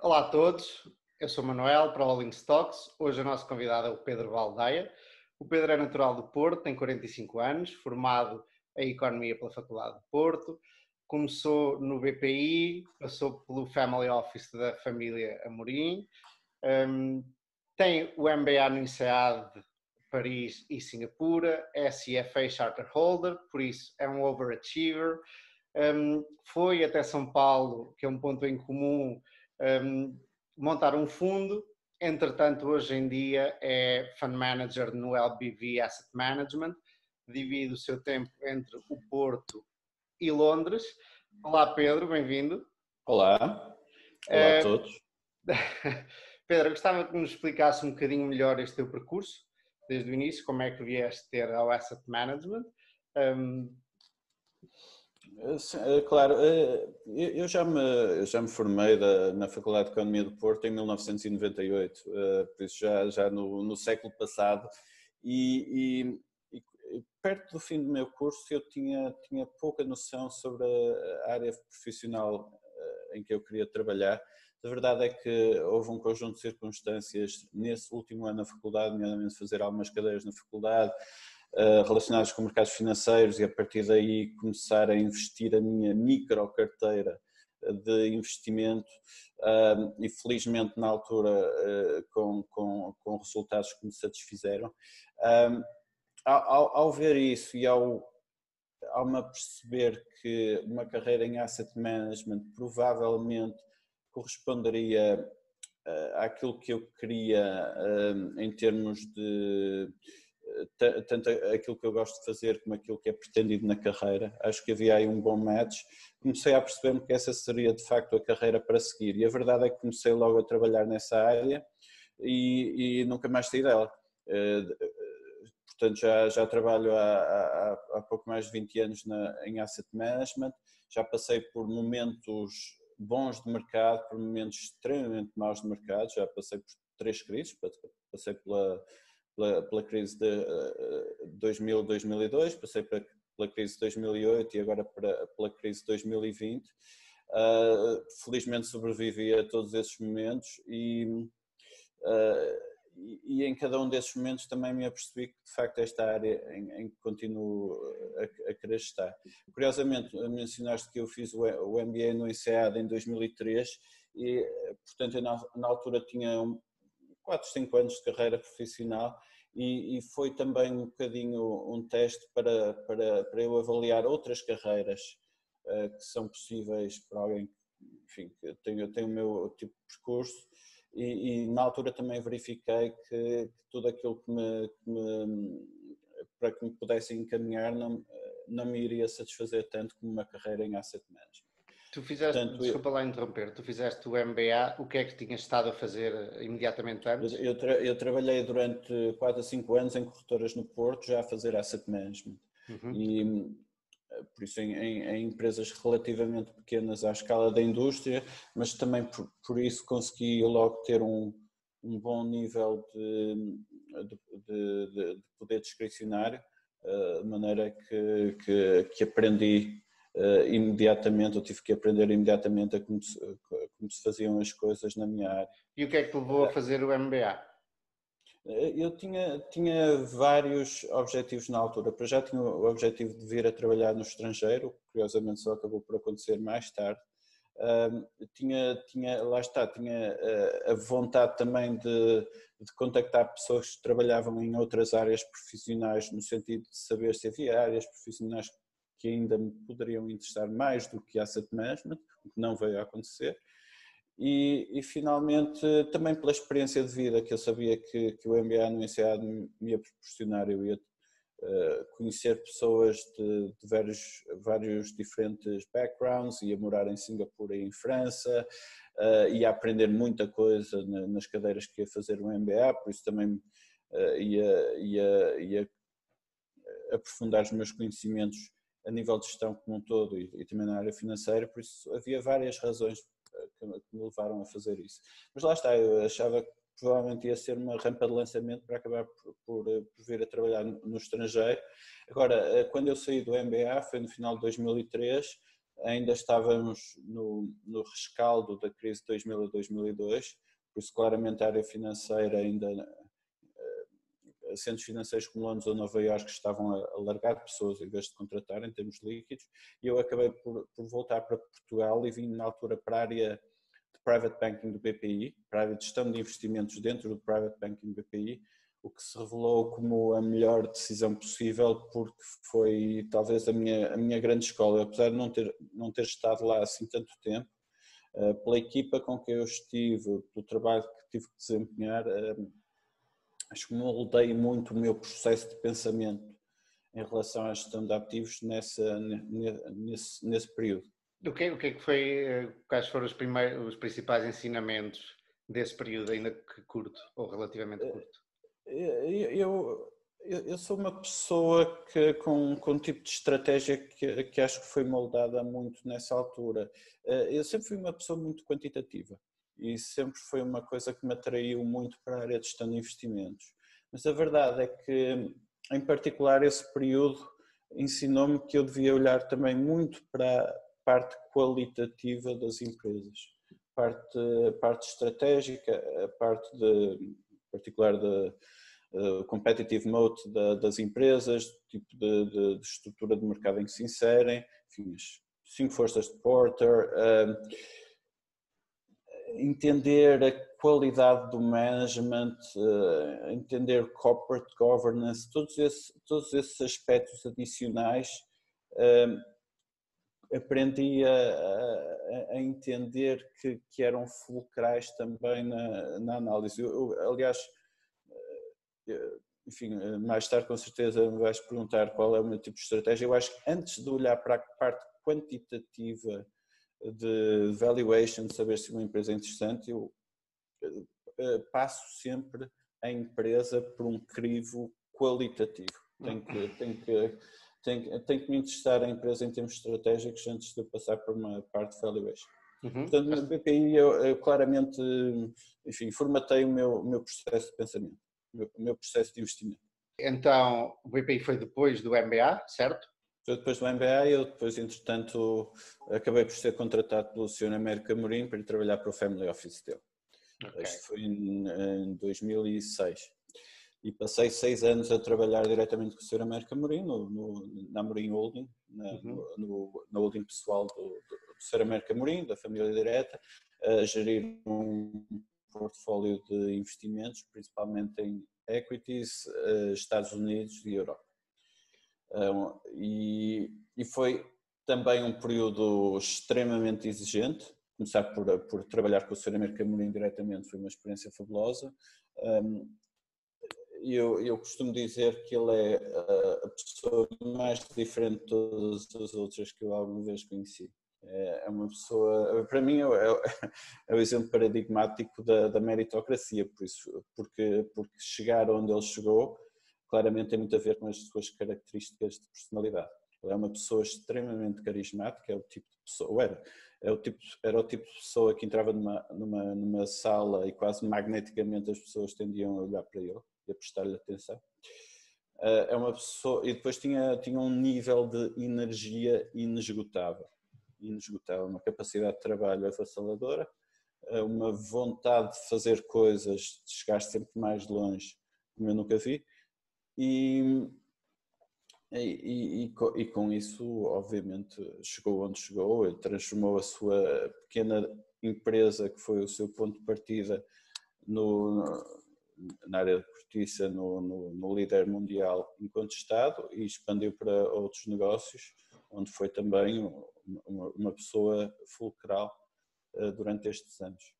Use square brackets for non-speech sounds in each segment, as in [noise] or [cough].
Olá a todos, eu sou Manuel para All Stocks. Hoje o nosso convidado é o Pedro Valdeia. O Pedro é natural do Porto, tem 45 anos, formado em Economia pela Faculdade de Porto. Começou no BPI, passou pelo Family Office da família Amorim. Um, tem o MBA no INSEAD Paris e Singapura, é CFA Charter Holder, por isso é um overachiever. Um, foi até São Paulo, que é um ponto em comum, um, montar um fundo. Entretanto, hoje em dia é fund manager no LBV Asset Management, divide o seu tempo entre o Porto e Londres. Olá, Pedro, bem-vindo. Olá, olá a todos. [laughs] Pedro, gostava que nos explicasse um bocadinho melhor este teu percurso, desde o início, como é que vieste ter ao Asset Management. Um, claro, eh, eu já me, eu já me formei da, na Faculdade de Economia do Porto em 1998, eh, por isso já, já no, no século passado, e, e, e, perto do fim do meu curso eu tinha, tinha pouca noção sobre a área profissional em que eu queria trabalhar. A verdade é que houve um conjunto de circunstâncias nesse último ano na faculdade, nomeadamente fazer algumas cadeiras na faculdade, eh, relacionados com mercados financeiros e a partir daí começar a investir a minha micro carteira de investimento e felizmente na altura eh, com, com, com resultados que me satisfizeram. Ao, ao ver isso e ao, ao me perceber que uma carreira em asset management provavelmente corresponderia eh, àquilo que eu queria em termos de tanto aquilo que eu gosto de fazer como aquilo que é pretendido na carreira. Acho que havia aí um bom match. Comecei a perceber-me que essa seria de facto a carreira para seguir e a verdade é que comecei logo a trabalhar nessa área e, e nunca mais saí dela. Eh, portanto, já, já trabalho há, há, há, pouco mais de 20 anos na, em asset management, já passei por momentos bons de mercado, por momentos extremamente maus de mercado, já passei por três crises, passei pela pela, pela crise de 2000, eh, 2002, passei pela, pela crise de 2008 e agora para, pela crise de 2020. Uh, eh, felizmente sobrevivi a todos esses momentos e, uh, e, e, em cada um desses momentos também me apercebi que de facto esta área em, em que continuo a, a, querer estar. Curiosamente mencionaste que eu fiz o, o MBA no INSEAD em 2003 e portanto eu na, na altura tinha um, 4, 5 anos de carreira profissional e, e, foi também um bocadinho um teste para, para, para eu avaliar outras carreiras uh, que são possíveis para alguém enfim, que tem, tem o meu tipo de percurso e, e na altura também verifiquei que, que tudo aquilo que me, que me, para que me pudesse encaminhar não, não me iria satisfazer tanto como uma carreira em asset management. Tu fizeste, Portanto, desculpa lá interromper, tu fizeste o MBA, o que é que tinhas estado a fazer imediatamente antes? Eu, tra eu trabalhei durante 4 a 5 anos em corretoras no Porto, já a fazer asset management. Uhum. E por isso em, em, em, empresas relativamente pequenas à escala da indústria, mas também por, por isso consegui logo ter um, um bom nível de, de, de, de poder discricionário, eh, de maneira que, que, que aprendi uh, imediatamente, eu tive que aprender imediatamente a como se, como se faziam as coisas na minha área. E o que é que te levou a fazer o MBA? Eh, eu tinha, tinha vários objetivos na altura. Para já tinha o objetivo de vir a trabalhar no estrangeiro, curiosamente só acabou por acontecer mais tarde. Uh, tinha, tinha, lá está, tinha uh, a vontade também de, de, contactar pessoas que trabalhavam em outras áreas profissionais, no sentido de saber se havia áreas profissionais que ainda me poderiam interessar mais do que asset management, o que não veio a acontecer. E, e, finalmente também pela experiência de vida que eu sabia que, que o MBA no INSEAD me ia proporcionar, eu ia uh, conhecer pessoas de, de, vários, vários diferentes backgrounds, ia morar em Singapura e em França, uh, ia aprender muita coisa nas cadeiras que ia fazer o MBA, por isso também uh, ia, ia, ia aprofundar os meus conhecimentos a nível de gestão como um todo e, e, também na área financeira, por isso havia várias razões eh, que, que me levaram a fazer isso. Mas lá está, eu achava que provavelmente ia ser uma rampa de lançamento para acabar por, por, eh, por, vir a trabalhar no estrangeiro. Agora, eh, quando eu saí do MBA, foi no final de 2003, ainda estávamos no, no rescaldo da crise de 2000 a 2002, por isso claramente a área financeira ainda centros financeiros como Londres ou Nova Iorque estavam a largar pessoas em vez de contratar em termos líquidos. E eu acabei por, por, voltar para Portugal e vim na altura para a área de Private Banking do BPI, para a área de gestão de investimentos dentro do Private Banking do BPI, o que se revelou como a melhor decisão possível porque foi talvez a minha, a minha grande escola, apesar de não ter, não ter estado lá assim tanto tempo, eh, pela equipa com que eu estive, pelo trabalho que tive que desempenhar, eh, acho que moldei muito o meu processo de pensamento em relação à gestão de ativos nessa, nesse, nesse período. O que, o que é que foi, eh, quais foram os, primeiros, os principais ensinamentos desse período, ainda que curto, ou relativamente eh, curto? Eu, eu, eu sou uma pessoa que, com, com um tipo de estratégia que, que acho que foi moldada muito nessa altura. Eh, eu sempre fui uma pessoa muito quantitativa e sempre foi uma coisa que me atraiu muito para a área de gestão de investimentos. Mas a verdade é que, em particular, esse período ensinou-me que eu devia olhar também muito para a parte qualitativa das empresas, parte, parte estratégica, a parte de, particular da uh, competitive mode da, das empresas, tipo de, de, de, estrutura de mercado em que se inserem, enfim, as cinco forças de Porter. Uh, entender a qualidade do management, uh, entender corporate governance, todos, esse, todos esses aspectos adicionais, uh, aprendi a, a, a, entender que, que eram fulcrais também na, na análise. Eu, eu, aliás, eh, enfim, mais tarde com certeza me vais perguntar qual é o meu tipo de estratégia. Eu acho que antes de olhar para a parte quantitativa de valuation, saber se uma empresa é interessante, eu eh, passo sempre a empresa por um crivo qualitativo. Tenho que, tenho que, tenho, tenho que me interessar a empresa em termos estratégicos antes de passar por uma parte de valuation. Uhum. Portanto, no BPI eu, eu, claramente, enfim, formatei o meu, o meu processo de pensamento, o meu, o meu processo de investimento. Então, o BPI foi depois do MBA, certo? Eu depois do MBA, eu depois, entretanto, acabei por ser contratado pelo Sr. América Mourinho para ir trabalhar para o Family Office dele. Okay. Isto foi em, em 2006. E passei seis anos a trabalhar diretamente com o Sr. América Mourinho, no, no, na Mourinho Holding, na, uhum. no, no, holding pessoal do, do, Sr. América Mourinho, da família direta, a gerir um portfólio de investimentos, principalmente em equities, eh, Estados Unidos e Europa e, e foi também um período extremamente exigente. Começar por, por trabalhar com o Sr. América Mourinho diretamente foi uma experiência fabulosa. Eu, eu costumo dizer que ele é a pessoa mais diferente de todas as outras que eu alguma vez conheci. É, é uma pessoa, para mim, é, é, [laughs] é o exemplo paradigmático da, da meritocracia, por isso, porque, porque chegar onde ele chegou claramente tem muito a ver com as suas características de personalidade. Ele é uma pessoa extremamente carismática, é o tipo de pessoa, era, é o tipo, era o tipo de pessoa que entrava numa, numa, numa sala e quase magneticamente as pessoas tendiam a olhar para ele e a prestar-lhe atenção. Ah, é uma pessoa, e depois tinha, tinha um nível de energia inesgotável, inesgotável, uma capacidade de trabalho avassaladora, ah, uma vontade de fazer coisas, de chegar sempre mais longe, como eu nunca vi, e, e, e, e, com isso, obviamente, chegou onde chegou, transformou a sua pequena empresa, que foi o seu ponto de partida no, na área de cortiça, no, no, no líder mundial incontestado e expandiu para outros negócios, onde foi também uma, uma pessoa fulcral uh, durante estes anos.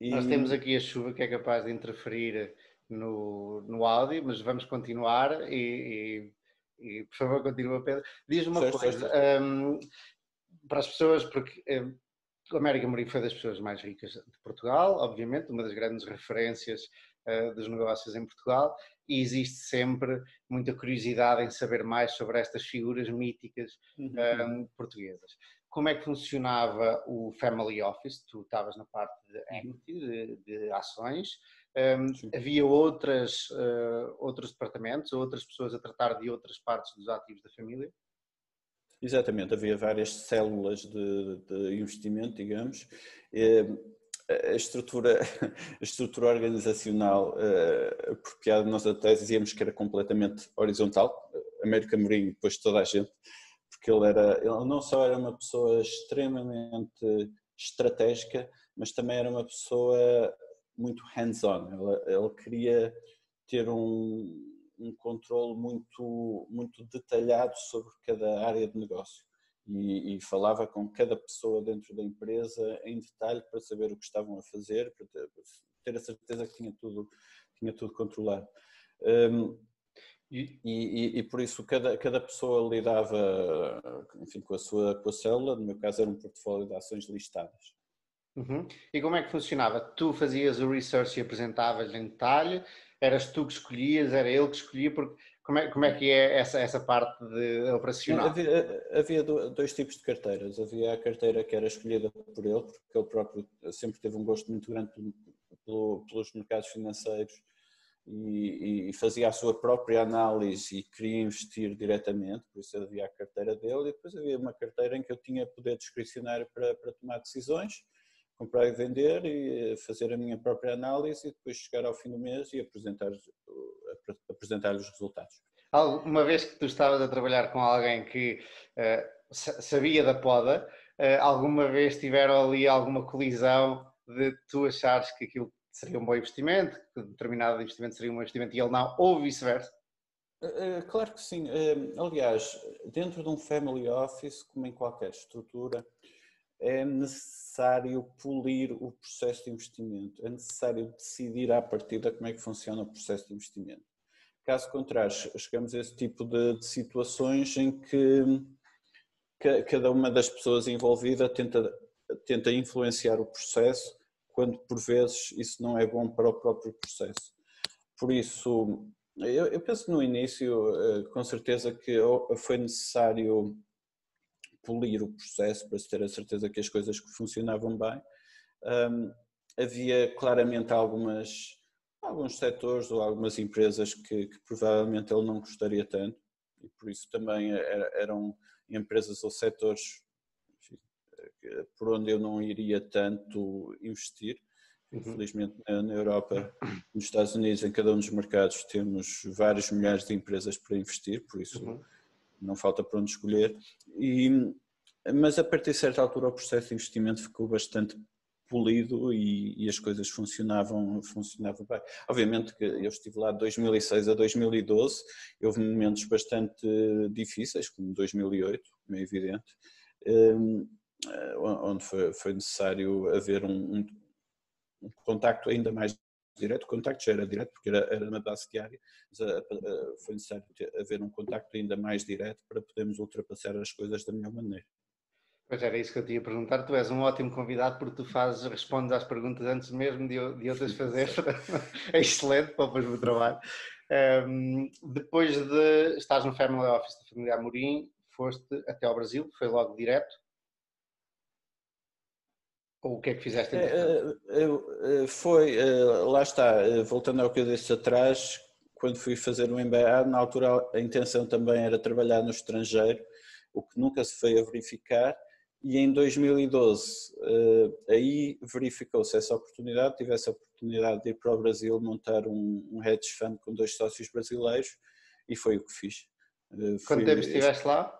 E... Nós temos aqui a chuva que é capaz de interferir no, no áudio, mas vamos continuar e, e, e por favor continua Pedro. Diz-me uma certo, coisa, certo. Um, para as pessoas, porque um, o América Mourinho foi das pessoas mais ricas de Portugal, obviamente, uma das grandes referências uh, dos negócios em Portugal, e existe sempre muita curiosidade em saber mais sobre estas figuras míticas uhum. um, portuguesas. Como é que funcionava o Family Office? Tu estavas na parte de equity, de, de ações, um, havia outras, uh, outros departamentos, outras pessoas a tratar de outras partes dos ativos da família? Exatamente, havia várias células de, de investimento, digamos. A estrutura, [laughs] a estrutura organizacional uh, apropriada, nós até dizíamos que era completamente horizontal. América Mourinho, depois toda a gente, porque ele, era, ele não só era uma pessoa extremamente estratégica, mas também era uma pessoa muito hands-on. Ele, ele, queria ter um, um controle muito, muito detalhado sobre cada área de negócio. E, e, falava com cada pessoa dentro da empresa em detalhe para saber o que estavam a fazer, para ter, para ter a certeza que tinha tudo, tinha tudo controlado. Um, e, e, e, por isso cada, cada pessoa lidava enfim, com, a sua, com a célula, no meu caso era um portfólio de ações listadas. Uhum. E como é que funcionava? Tu fazias o research e apresentavas em detalhe? Eras tu que escolhias? Era ele que escolhia? Porque como é, como é que é essa, essa parte de operacional? Havia, havia dois tipos de carteiras. Havia a carteira que era escolhida por ele, porque ele próprio sempre teve um gosto muito grande pelo, pelos mercados financeiros e, e, fazia a sua própria análise e queria investir diretamente, por isso havia a carteira dele, e depois havia uma carteira em que eu tinha poder discricionário para, para tomar decisões, comprar e vender e fazer a minha própria análise e depois chegar ao fim do mês e apresentar, apresentar os resultados. Uma vez que tu estavas a trabalhar com alguém que uh, sabia da poda, uh, alguma vez tiveram ali alguma colisão de tu achares que aquilo seria um bom investimento, que determinado investimento seria um bom investimento e ele não, ou vice-versa? Eh, eh, claro que sim. Eh, aliás, dentro de um family office, como em qualquer estrutura, é necessário polir o processo de investimento, é necessário decidir à partida como é que funciona o processo de investimento. Caso contrário, chegamos a esse tipo de, de situações em que cada uma das pessoas envolvidas tenta, tenta influenciar o processo quando por vezes isso não é bom para o próprio processo. Por isso, eu, eu penso no início, eh, com certeza que foi necessário polir o processo para se ter a certeza que as coisas funcionavam bem. Um, havia claramente algumas, alguns setores ou algumas empresas que, que, provavelmente ele não gostaria tanto e por isso também eram empresas ou setores por onde eu não iria tanto investir. Uhum. Infelizmente, na Europa, nos Estados Unidos, em cada um dos mercados, temos vários milhares de empresas para investir, por isso uhum. Não falta para onde escolher. E, mas a partir de certa altura, o processo de investimento ficou bastante polido e, e, as coisas funcionavam, funcionavam bem. Obviamente que eu estive lá de 2006 a 2012, houve momentos bastante difíceis, como 2008, como é evidente, hum, eh, onde foi, foi necessário haver um, um, um, contacto ainda mais direto, o contacto já era direto porque era, era na base diária, mas a, a, foi necessário ter, haver um contacto ainda mais direto para podermos ultrapassar as coisas da melhor maneira. Pois era isso que eu te ia perguntar. Tu és um ótimo convidado porque tu fazes, respondes às perguntas antes mesmo de, de outras fazer. [laughs] é excelente para o meu trabalho. Um, depois de estás no Family Office da família Amorim, foste até ao Brasil, foi logo direto. Ou o que é que fizeste é, é, é, Foi, lá está, voltando ao que eu disse atrás, quando fui fazer o MBA, na altura a intenção também era trabalhar no estrangeiro, o que nunca se foi a verificar, e em 2012 aí verificou-se essa oportunidade, tive essa oportunidade de ir para o Brasil montar um, hedge fund com dois sócios brasileiros e foi o que fiz. Quanto tempo estiveste lá?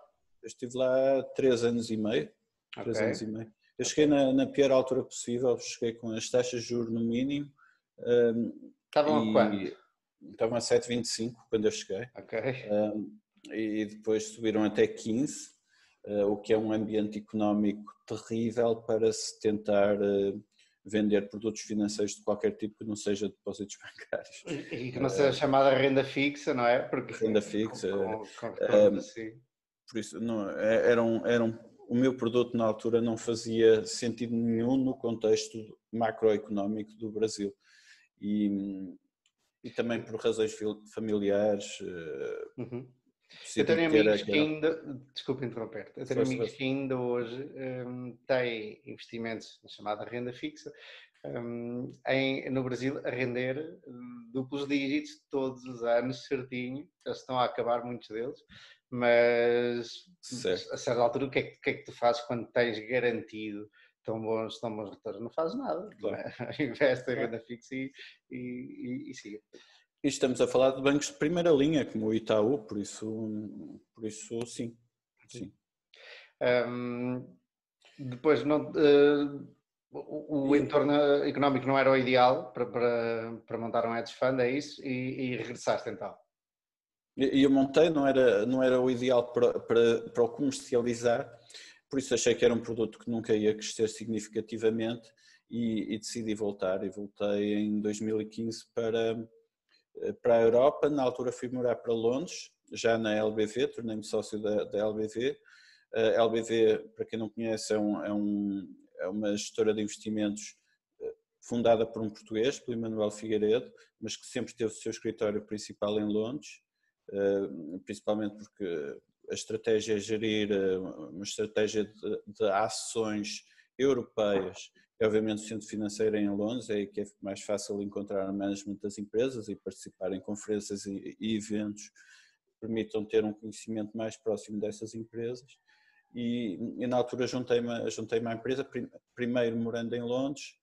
Estive lá três anos e meio. Três okay. anos e meio. Eu cheguei na, na, pior altura possível, cheguei com as taxas de juros no mínimo. Um, Estavam a quanto? Estavam a 7,25 quando eu cheguei. Ok. Um, e depois subiram até 15, uh, o que é um ambiente económico terrível para se tentar uh, vender produtos financeiros de qualquer tipo que não seja depósitos [laughs] bancários. E que não seja uh, chamada renda fixa, não é? Porque, renda fixa. Com, com, com, assim. Por isso, não, é, era um, era um o meu produto na altura não fazia sentido nenhum no contexto macroeconómico do Brasil. E, e também por razões familiares. Eh, uhum. Eu tenho amigos que ainda, desculpe interromper, eu tenho amigos que ainda hoje um, têm investimentos na chamada renda fixa um, em, no Brasil a render hum, duplos dígitos todos os anos certinho, já estão a acabar muitos deles, mas certo. a certa altura o que, é que, que, é que tu fazes quando tens garantido tão bons, tão bons retornos? Não fazes nada, claro. é? [laughs] investe em renda fixa e, e, e, e siga. E estamos a falar de bancos de primeira linha, como o Itaú, por isso, por isso sim. sim. Um, depois, não, uh, o, o, entorno económico não era o ideal para, para, para montar um hedge fund, é isso? E, e regressaste então? E eu montei, não era, não era o ideal para, para, para o comercializar, por isso achei que era um produto que nunca ia crescer significativamente e, e decidi voltar. E voltei em 2015 para, para a Europa, na altura fui morar para Londres, já na LBV, tornei-me sócio da, da LBV. A LBV, para quem não conhece, é, um, é, um, é uma gestora de investimentos eh, fundada por um português, pelo Emanuel Figueiredo, mas que sempre teve o seu escritório principal em Londres principalmente porque a estratégia é gerir eh, uma estratégia de, de ações europeias e obviamente o centro financeiro é em Londres, é aí que é mais fácil encontrar o management das empresas e participar em conferências e, e eventos que permitam ter um conhecimento mais próximo dessas empresas. E, e na altura juntei-me juntei à empresa, primeiro morando em Londres,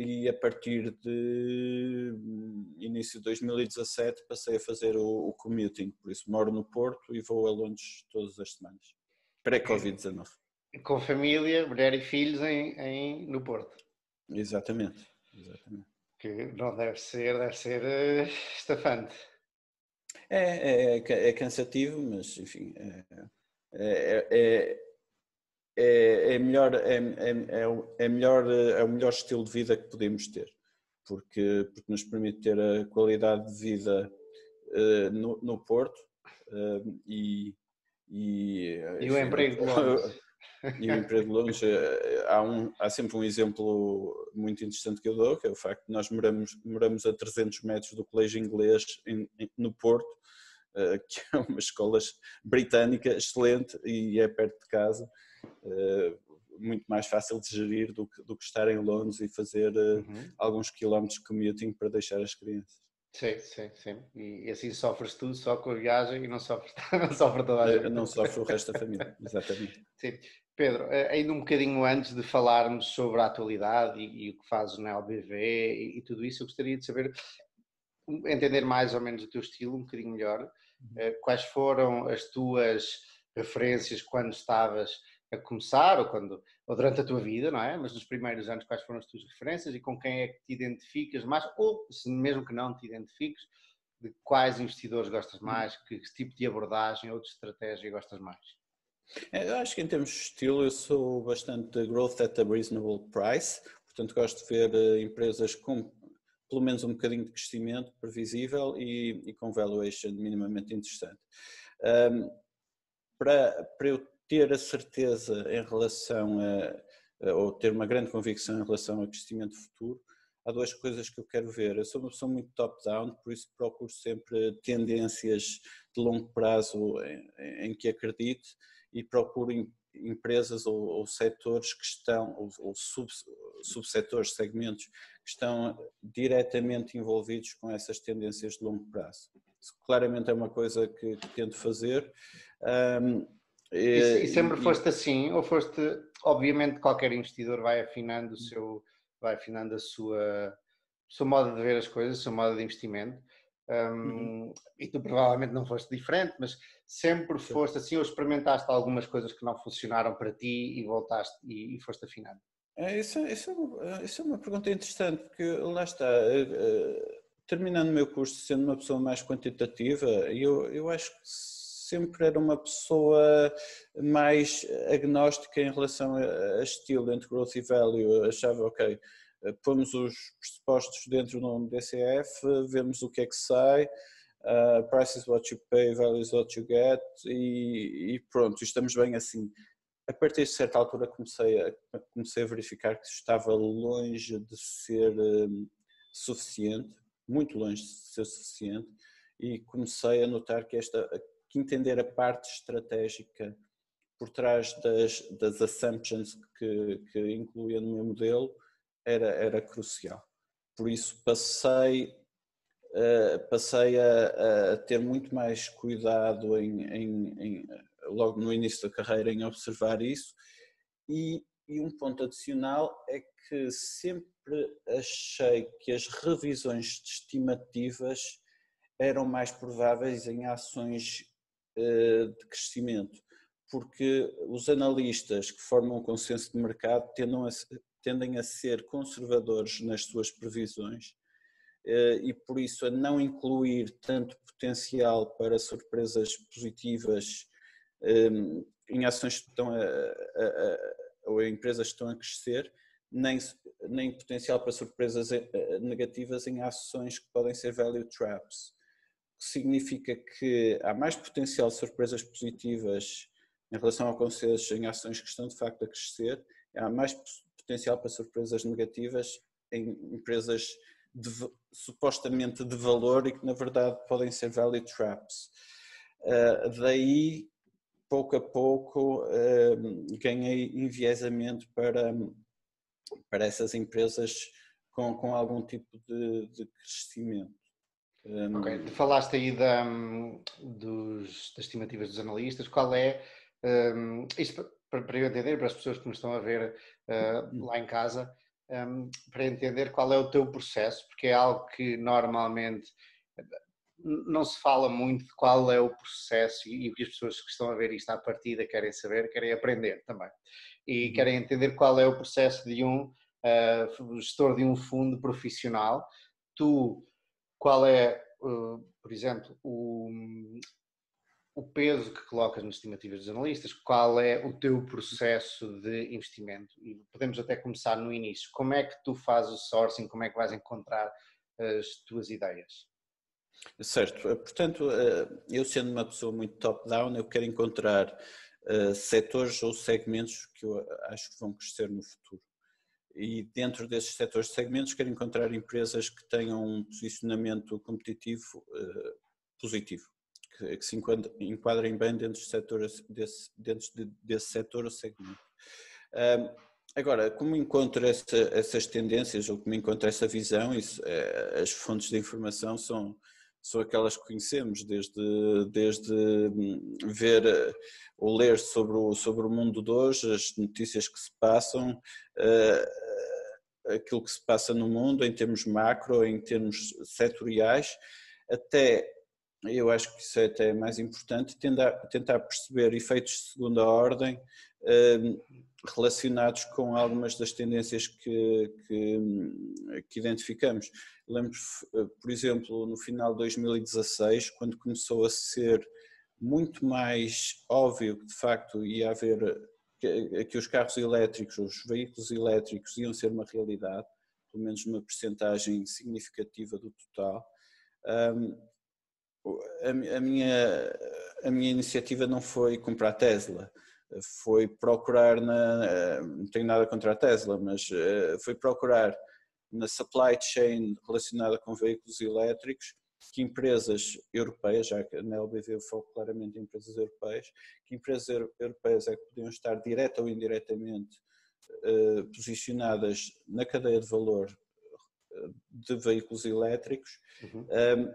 e a partir de hum, início de 2017 passei a fazer o, o commuting, por isso moro no Porto e vou a Londres todas as semanas, pré-Covid-19. Com família, mulher e filhos em, em, no Porto. Exatamente, exatamente. Que não deve ser, deve ser uh, estafante. É, é, é, cansativo, mas enfim, é, é, é é, é, melhor, é, é, é, melhor, é o melhor estilo de vida que podemos ter, porque, porque nos permite ter a qualidade de vida uh, no, no Porto uh, e, e, e o emprego [laughs] longe. e o emprego longe. Há, um, há sempre um exemplo muito interessante que eu dou, que é o facto de nós moramos, moramos a 300 metros do colégio inglês em, em, no Porto, uh, [laughs] que é uma escola britânica excelente e é perto de casa eh, muito mais fácil de gerir do que, do que estar em Londres e fazer eh, uhum. alguns quilómetros de commuting para deixar as crianças. Sim, sim, sim. E assim sofres tu só com a viagem e não sofres, [laughs] não sofre toda a gente. Não sofre o resto da família, [laughs] exatamente. Sim. Pedro, eh, ainda um bocadinho antes de falarmos sobre a atualidade e, e o que fazes na LBV e, e, tudo isso, eu gostaria de saber, entender mais ou menos o teu estilo, um bocadinho melhor. Uhum. Quais foram as tuas referências quando estavas a começar ou quando ou durante a tua vida, não é? Mas nos primeiros anos quais foram as tuas referências e com quem é que te identificas mais ou se mesmo que não te identifiques, de quais investidores gostas mais, que, que tipo de abordagem ou de estratégia gostas mais? É, eu acho que em termos de estilo eu sou bastante growth at a reasonable price, portanto gosto de ver eh, empresas com pelo menos um bocadinho de crescimento previsível e, e com valuation minimamente interessante. Um, para, para eu ter a certeza em relação a, ou ter uma grande convicção em relação ao crescimento futuro, há duas coisas que eu quero ver. Eu sou uma pessoa muito top-down, por isso procuro sempre tendências de longo prazo em, em que acredite e procuro empresas ou, ou setores que estão, ou, ou sub, subsetores, segmentos, que estão diretamente envolvidos com essas tendências de longo prazo. Isso claramente é uma coisa que, que tento fazer. Um, e, e sempre e, foste assim? Ou foste, obviamente qualquer investidor vai afinando o seu, vai afinando a sua, o seu modo de ver as coisas, o seu modo de investimento. Um, uhum. E tu provavelmente não foste diferente, mas sempre foste assim ou experimentaste algumas coisas que não funcionaram para ti e voltaste e, e foste afinando? É, isso, isso, é isso, é uma pergunta interessante, porque lá está, eh, eh, terminando o meu curso, sendo uma pessoa mais quantitativa, eu, eu acho que sempre era uma pessoa mais agnóstica em relação a, estilo entre growth e value. achava, ok, pomos os pressupostos dentro de um DCF, vemos o que é que sai, uh, price is what you pay, value is what you get e, e pronto, estamos bem assim. A partir de certa altura comecei a, comecei a verificar que estava longe de ser um, suficiente, muito longe de ser suficiente, e comecei a notar que esta que entender a parte estratégica por trás das, das assumptions que, que incluía no meu modelo era, era crucial. Por isso passei passei a, a, ter muito mais cuidado em, em, em, logo no início da carreira em observar isso e, e um ponto adicional é que sempre achei que as revisões estimativas eram mais prováveis em ações de crescimento, porque os analistas que formam o consenso de mercado tendem a, ser conservadores nas suas previsões eh, e por isso a não incluir tanto potencial para surpresas positivas ehm, em ações que estão a, a, ou em empresas que estão a crescer, nem, nem potencial para surpresas eh, negativas em ações que podem ser value traps. Que significa que há mais potencial de surpresas positivas em relação ao conselhos em ações que estão de facto a crescer, há mais potencial para surpresas negativas em empresas de, supostamente de valor e que na verdade podem ser value traps. Uh, daí, pouco a pouco, uh, ganhei enviesamento para, para essas empresas com, com algum tipo de, de crescimento. Um, ok, falaste aí da, dos, das estimativas dos analistas, qual é, um, isto para, para eu entender, para as pessoas que nos estão a ver uh, lá em casa, um, para entender qual é o teu processo, porque é algo que normalmente não se fala muito de qual é o processo e o que as pessoas que estão a ver isto à partida querem saber, querem aprender também. E uhum. querem entender qual é o processo de um uh, gestor de um fundo profissional. Tu, qual é, uh, por exemplo, o, o peso que colocas nas estimativas dos analistas, qual é o teu processo de investimento e podemos até começar no início. Como é que tu fazes o sourcing, como é que vais encontrar as tuas ideias? Certo, portanto, eh, eu sendo uma pessoa muito top-down, eu quero encontrar setores ou segmentos que eu acho que vão crescer no futuro. E dentro desses setores e segmentos, quero encontrar empresas que tenham um posicionamento competitivo uh, positivo que, se enquadrem bem dentro, de setor, desse, dentro de, desse setor ou segmento. Um, agora, como encontro essa, essas tendências ou como encontro essa visão, isso, é, as fontes de informação são, são aquelas que conhecemos, desde, desde hum, ver ou ler sobre o, sobre o mundo de hoje, as notícias que se passam, uh, aquilo que se passa no mundo em termos macro, em termos setoriais, até eu acho que isso é até mais importante, tentar, tentar perceber efeitos de segunda ordem hum, relacionados com algumas das tendências que, que, que identificamos. Lembro, por exemplo, no final de 2016, quando começou a ser muito mais óbvio que de facto ia haver que, que os carros elétricos, os veículos elétricos iam ser uma realidade, pelo menos uma percentagem significativa do total. Um, a, minha, a minha iniciativa não foi comprar Tesla, foi procurar na. Não tenho nada contra a Tesla, mas eh, foi procurar na supply chain relacionada com veículos elétricos que empresas europeias, já que na LBV eu foco claramente em empresas europeias, que empresas europeias é que podiam estar direta ou indiretamente eh, posicionadas na cadeia de valor eh, de veículos elétricos. Uhum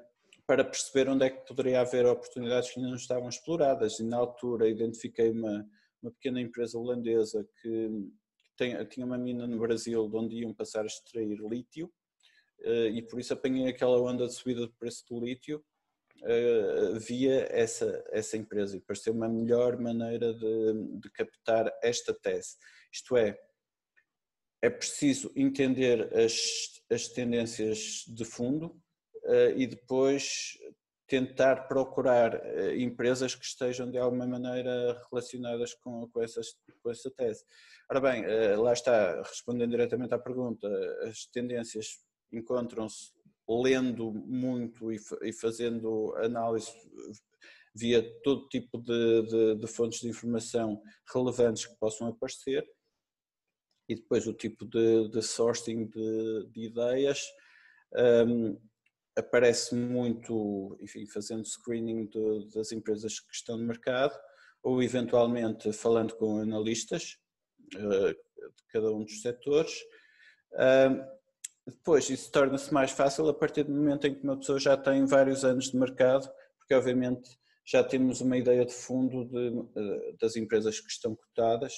para perceber onde é que poderia haver oportunidades que ainda não estavam exploradas. E na altura identifiquei uma, uma pequena empresa holandesa que tem, tinha uma mina no Brasil de onde iam passar a extrair lítio eh, e por isso apanhei aquela onda de subida do preço do lítio eh, via essa, essa empresa e pareceu uma melhor maneira de, de captar esta tese. Isto é, é preciso entender as, as tendências de fundo, eh, e depois tentar procurar eh, empresas que estejam de alguma maneira relacionadas com, com, essas, com essa tese. Ora bem, eh, lá está, respondendo diretamente à pergunta, as tendências encontram-se lendo muito e, fazendo análise via todo tipo de, de, de, fontes de informação relevantes que possam aparecer e depois o tipo de, de sourcing de, ideias. Um, aparece muito, enfim, fazendo screening das empresas que estão no mercado ou eventualmente falando com analistas uh, de cada um dos setores. Depois isso torna-se mais fácil a partir do momento em que uma pessoa já tem vários anos de mercado, porque obviamente já temos uma ideia de fundo de, das empresas que estão cotadas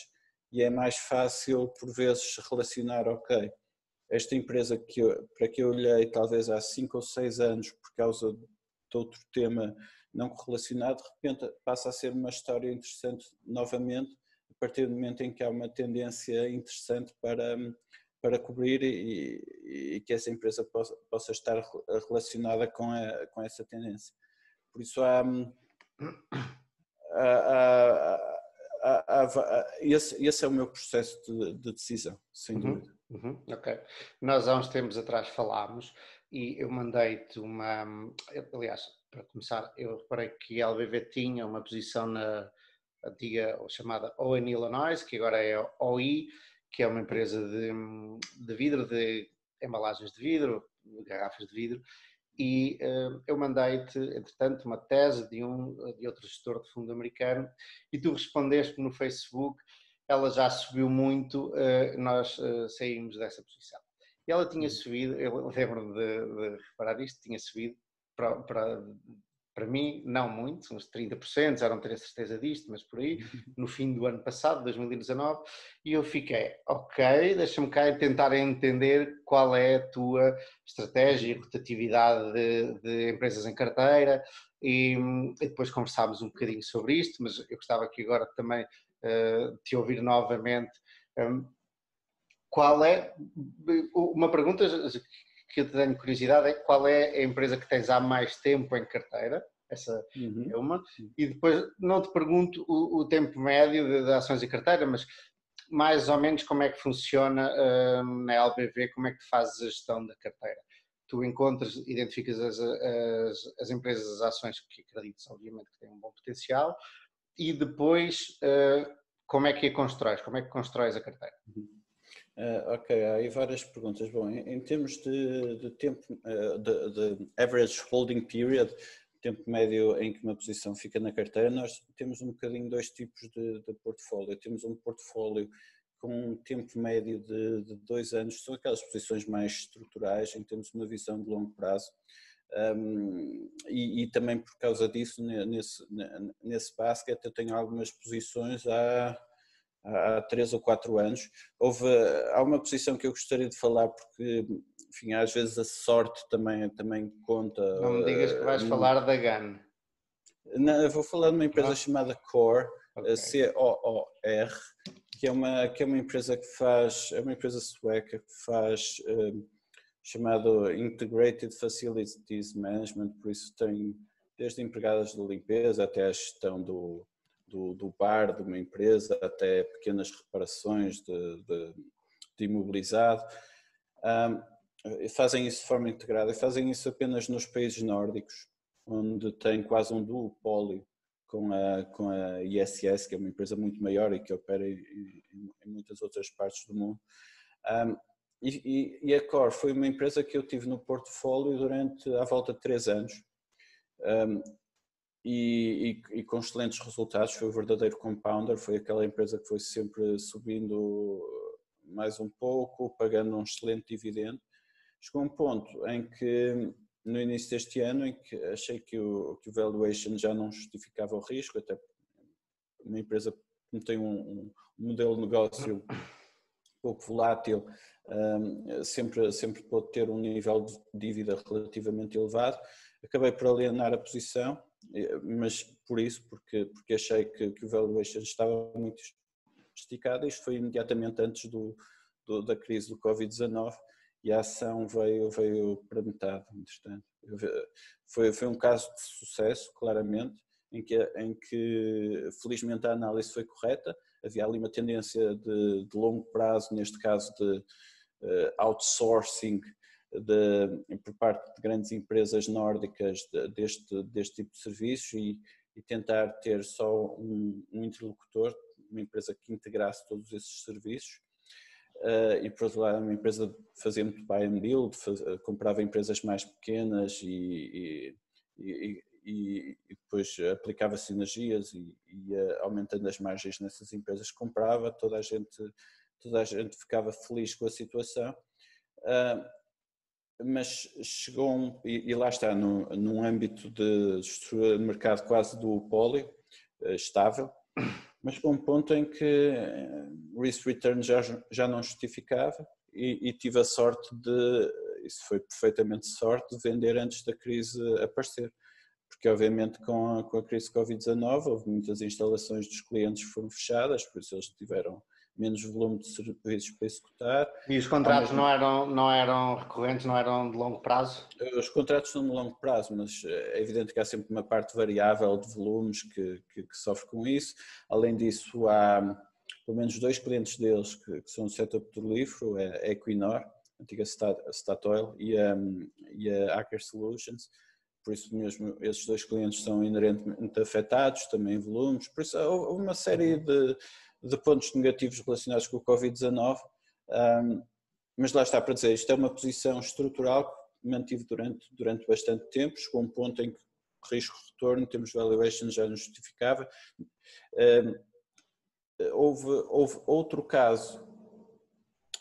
e é mais fácil por vezes relacionar, ok, esta empresa que eu, para que eu olhei talvez há 5 ou 6 anos por causa de outro tema não correlacionado, de repente passa a ser uma história interessante novamente, a partir do momento em que há uma tendência interessante para, para cobrir e, e que essa empresa possa, possa estar relacionada com, a, com essa tendência. Por isso há, há, há, esse, esse, é o meu processo de, de decisão, sem uhum, dúvida. Uhum, ok. Nós há uns tempos atrás falámos e eu mandei-te uma. Aliás, para começar, eu reparei que a LBV tinha uma posição na antiga chamada ON Illinois, que agora é OI, que é uma empresa de, de vidro, de embalagens de vidro, de garrafas de vidro, e uh, eu mandei-te, entretanto, uma tese de um de outro gestor de fundo americano e tu respondeste no Facebook, ela já subiu muito, uh, nós uh, saímos dessa posição. Ela tinha uhum. subido, eu lembro-me de, de reparar isto, tinha subido para, para para mim, não muito, uns 30%, já não tenho a certeza disto, mas por aí, [laughs] no fim do ano passado, 2019, e eu fiquei, ok, deixa-me cá tentar entender qual é a tua estratégia e rotatividade de, de empresas em carteira, e, e, depois conversámos um bocadinho sobre isto, mas eu gostava aqui agora também te ouvir novamente. Qual é, uma pergunta que eu tenho curiosidade é qual é a empresa que tens há mais tempo em carteira, essa uhum. é uma, e depois não te pergunto o, o tempo médio de, de, ações em carteira, mas mais ou menos como é que funciona uh, na LBV, como é que fazes a gestão da carteira. Tu encontras, identificas as, as, as empresas, as ações que acreditas, obviamente, que têm um bom potencial, e depois uh, como é que a constróis, como é que constróis a carteira? Uh, ok, há aí várias perguntas. Bom, em, em termos de, de tempo, uh, de, de, average holding period, tempo médio em que uma posição fica na carteira, nós temos um bocadinho dois tipos de, de portfólio. Temos um portfólio com um tempo médio de, de, dois anos, são aquelas posições mais estruturais, em que temos uma visão de longo prazo. Um, e, e, também por causa disso, nesse, nesse basket, eu tenho algumas posições há há três ou quatro anos. Houve, há uma posição que eu gostaria de falar porque, enfim, às vezes a sorte também, também conta. Não me digas que vais uh, falar da GAN. Não, vou falar de uma empresa chamada Core, okay. C-O-O-R, que é, uma, que é uma empresa que faz, é uma empresa sueca que faz uh, chamado Integrated Facilities Management, por isso tem desde empregadas de limpeza até a gestão do, do, do bar de uma empresa até pequenas reparações de, de, de imobilizado. Um, fazem isso de forma integrada e fazem isso apenas nos países nórdicos, onde tem quase um duopólio com a, com a ISS, que é uma empresa muito maior e que opera em, em, muitas outras partes do mundo. Um, e, e, a Core foi uma empresa que eu tive no portfólio durante à volta de três anos. Um, e, e, e, com excelentes resultados. Foi o verdadeiro compounder, foi aquela empresa que foi sempre subindo mais um pouco, pagando um excelente dividendo. Chegou um ponto em que, no início deste ano, em que achei que o, que o valuation já não justificava o risco, até uma empresa que tem um, um modelo de negócio pouco volátil, sempre, sempre pode ter um nível de dívida relativamente elevado. Acabei por alienar a posição mas por isso, porque, porque achei que, que o valuation estava muito esticado, isto foi imediatamente antes do, do da crise do Covid-19 e a ação veio, veio para metade, entretanto. Foi, foi um caso de sucesso, claramente, em que, em que felizmente a análise foi correta, havia ali uma tendência de, de longo prazo, neste caso de uh, outsourcing de, por parte de grandes empresas nórdicas de, deste, deste tipo de serviços e, e tentar ter só um, um, interlocutor, uma empresa que integrasse todos esses serviços. Uh, e por outro lado, uma empresa fazia muito buy and build, faz, comprava empresas mais pequenas e, e, e, e depois aplicava sinergias e ia aumentando as margens nessas empresas, comprava, toda a gente, toda a gente ficava feliz com a situação. Uh, mas chegou um, e, e, lá está, no, num âmbito de estrutura de mercado quase do pólio, uh, estável, mas chegou um ponto em que risk return já, já não justificava e, e tive a sorte de, isso foi perfeitamente sorte, de vender antes da crise aparecer porque obviamente com a, com a crise Covid-19 houve muitas instalações dos clientes que foram fechadas, por isso eles tiveram menos volume de serviços para executar. E os contratos mesmo... não, eram, não eram recorrentes, não eram de longo prazo? Os contratos são de longo prazo, mas é evidente que há sempre uma parte variável de volumes que, que, que sofre com isso. Além disso, há pelo menos dois clientes deles que, que são do setor petrolífero, é a Equinor, a antiga Statoil, e a, e a Aker Solutions, por isso mesmo esses dois clientes são inerentemente afetados, também volumes, por isso houve uma série de, de pontos negativos relacionados com o Covid-19, um, mas lá está para dizer, isto é uma posição estrutural que mantive durante, durante bastante tempo, chegou a um ponto em que risco-retorno, temos valuation já não justificava. Um, houve, houve outro caso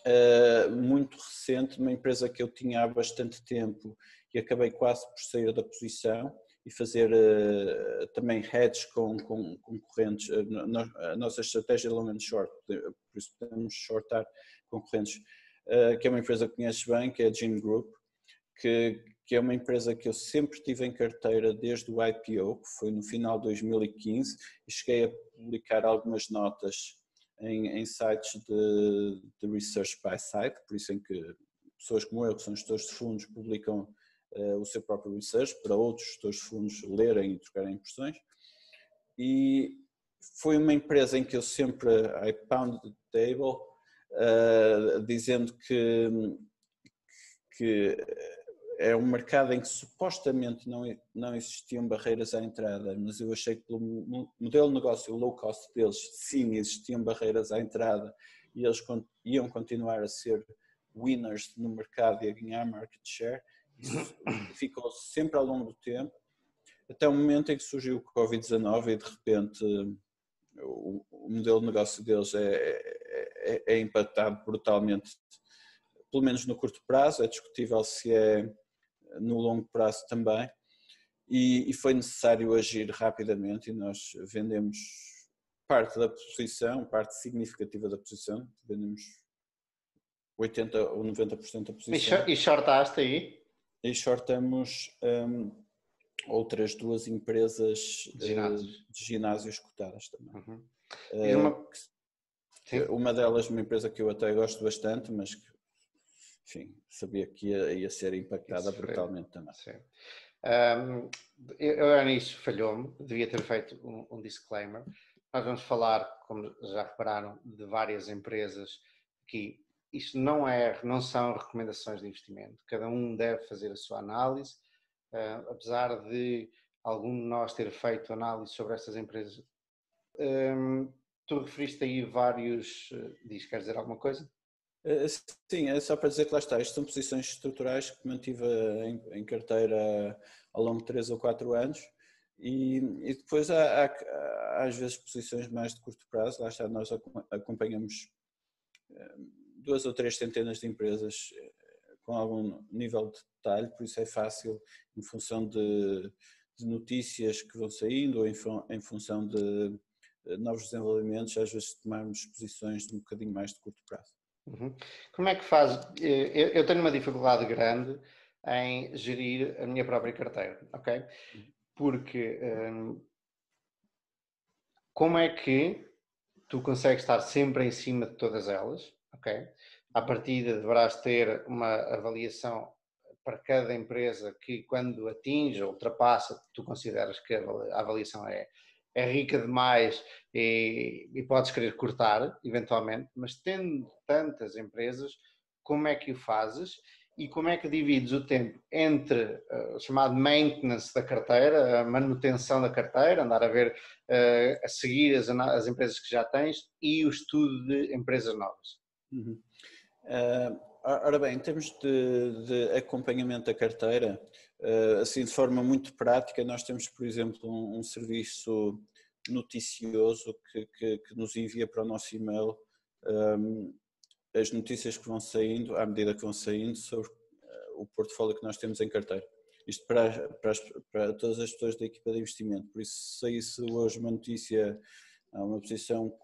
uh, muito recente, uma empresa que eu tinha há bastante tempo e acabei quase por sair da posição e fazer uh, também hedge com, com concorrentes. Uh, a nossa estratégia é long and short, por isso podemos shortar concorrentes, uh, que é uma empresa que conheces bem, que é a Gym Group, que, que é uma empresa que eu sempre tive em carteira desde o IPO, que foi no final de 2015, e cheguei a publicar algumas notas em, em sites de, de research by site, por isso em que pessoas como eu, que são gestores de fundos, publicam o seu próprio research para outros gestores de fundos lerem e trocarem impressões. E foi uma empresa em que eu sempre I pounded the table, uh, dizendo que, que é um mercado em que supostamente não, não existiam barreiras à entrada, mas eu achei que pelo modelo de negócio low cost deles, sim, existiam barreiras à entrada e eles iam continuar a ser winners no mercado e a ganhar market share. Isso ficou sempre ao longo do tempo, até o momento em que surgiu o Covid-19 e de repente o, o, modelo de negócio deles é, é, é, é impactado brutalmente, pelo menos no curto prazo, é discutível se é no longo prazo também, e, e foi necessário agir rapidamente e nós vendemos parte da posição, parte significativa da posição, vendemos 80 ou 90% da posição. E shortaste aí? E shortamos um, outras duas empresas de ginásios, de ginásios cotadas também. Uhum. Uh, uma... uma... delas, uma empresa que eu até gosto bastante, mas que, enfim, sabia que ia, ia ser impactada Isso brutalmente foi. também. Sim. Um, eu, nisso falhou-me, devia ter feito um, um disclaimer. Nós vamos falar, como já repararam, de várias empresas que isto não, é, não são recomendações de investimento. Cada um deve fazer a sua análise. Uh, apesar de algum de nós ter feito análise sobre estas empresas, um, tu referiste aí vários. Uh, diz, quer dizer alguma coisa? Uh, sim, é só para dizer que lá está. Isto são posições estruturais que mantive em, em carteira ao longo de 3 ou 4 anos. E, e depois há, há, há, às vezes posições mais de curto prazo, lá está, nós acompanhamos duas ou três centenas de empresas eh, com algum nível de detalhe, por isso é fácil, em função de, de notícias que vão saindo ou em, em, função de eh, novos desenvolvimentos, às vezes tomarmos posições de um bocadinho mais de curto prazo. Uhum. Como é que faz? Eh, eu tenho uma dificuldade grande em gerir a minha própria carteira, ok? Uhum. Porque hum, como é que tu consegues estar sempre em cima de todas elas? Ok? À partida deverás ter uma avaliação para cada empresa que quando atinge ou ultrapassa, tu consideras que a avaliação é, é rica demais e, e podes querer cortar, eventualmente, mas tendo tantas empresas, como é que o fazes e como é que divides o tempo entre uh, o chamado maintenance da carteira, a manutenção da carteira, andar a ver, uh, a seguir as, as empresas que já tens e o estudo de empresas novas? Uhum. Uh, ora bem, em termos de, de acompanhamento da carteira, uh, assim de forma muito prática, nós temos, por exemplo, um, um serviço noticioso que, que, que, nos envia para o nosso e-mail um, as notícias que vão saindo, à medida que vão saindo, sobre o portfólio que nós temos em carteira. Isto para, para, as, para todas as pessoas da equipa de investimento. Por isso, se saísse hoje uma notícia, uma posição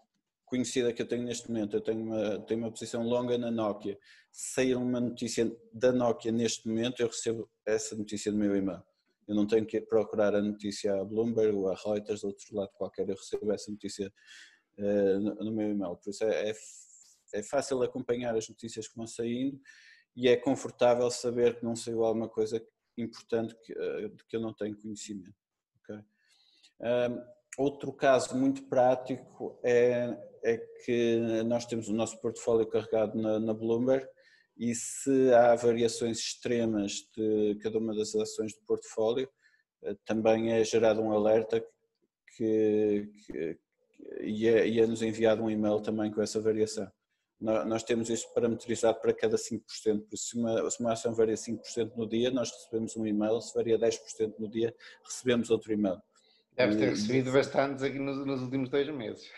conhecida que eu tenho neste momento, eu tenho uma, tenho uma posição longa na Nokia. Sair uma notícia da Nokia neste momento, eu recebo essa notícia no meu e-mail. Eu não tenho que procurar a notícia a Bloomberg ou a Reuters, ou outro lado qualquer, eu recebo essa notícia uh, no, no, meu e-mail. Por isso é, é, é, fácil acompanhar as notícias que vão saindo e é confortável saber que não saiu alguma coisa importante que, uh, de que eu não tenho conhecimento. Okay? Um, outro caso muito prático é, é, que nós temos o nosso portfólio carregado na, na Bloomberg e se há variações extremas de cada uma das ações do portfólio, eh, também é gerado um alerta que, que e, é, é nos enviado um e-mail também com essa variação. Nós temos isto parametrizado para cada 5%, por isso se uma, se uma ação varia 5% no dia, nós recebemos um e-mail, se varia 10% no dia, recebemos outro e-mail. Deves ter recebido bastantes aqui nos, nos últimos dois meses.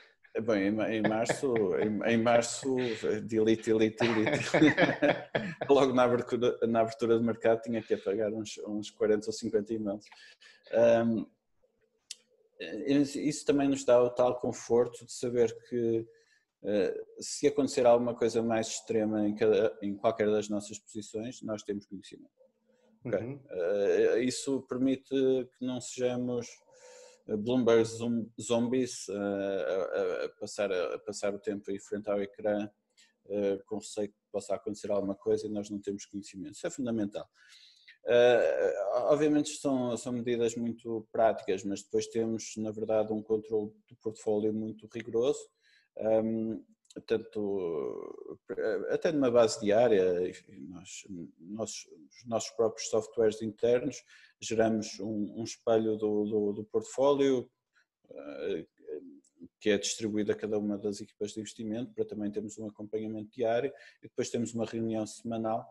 Bem, em, março, em, em, março, delete, delete, delete. [laughs] Logo na abertura, na abertura do mercado tinha que apagar uns, uns 40 ou 50 e-mails. Um, isso também nos dá o tal conforto de saber que uh, se acontecer alguma coisa mais extrema em, cada, em qualquer das nossas posições, nós temos conhecimento. Okay? Uhum. Uh, isso permite que não sejamos Bloomberg zombies a, a, passar, a passar o tempo em frente ao ecrã com receio que possa acontecer alguma coisa e nós não temos conhecimento. Isso é fundamental. Uh, obviamente são, são medidas muito práticas, mas depois temos, na verdade, um controle do portfólio muito rigoroso, um, tanto, até numa base diária, nós, nós, os nossos próprios softwares internos geramos um, um espelho do, do, do portfólio uh, que é distribuído a cada uma das equipas de investimento para também termos um acompanhamento diário e depois temos uma reunião semanal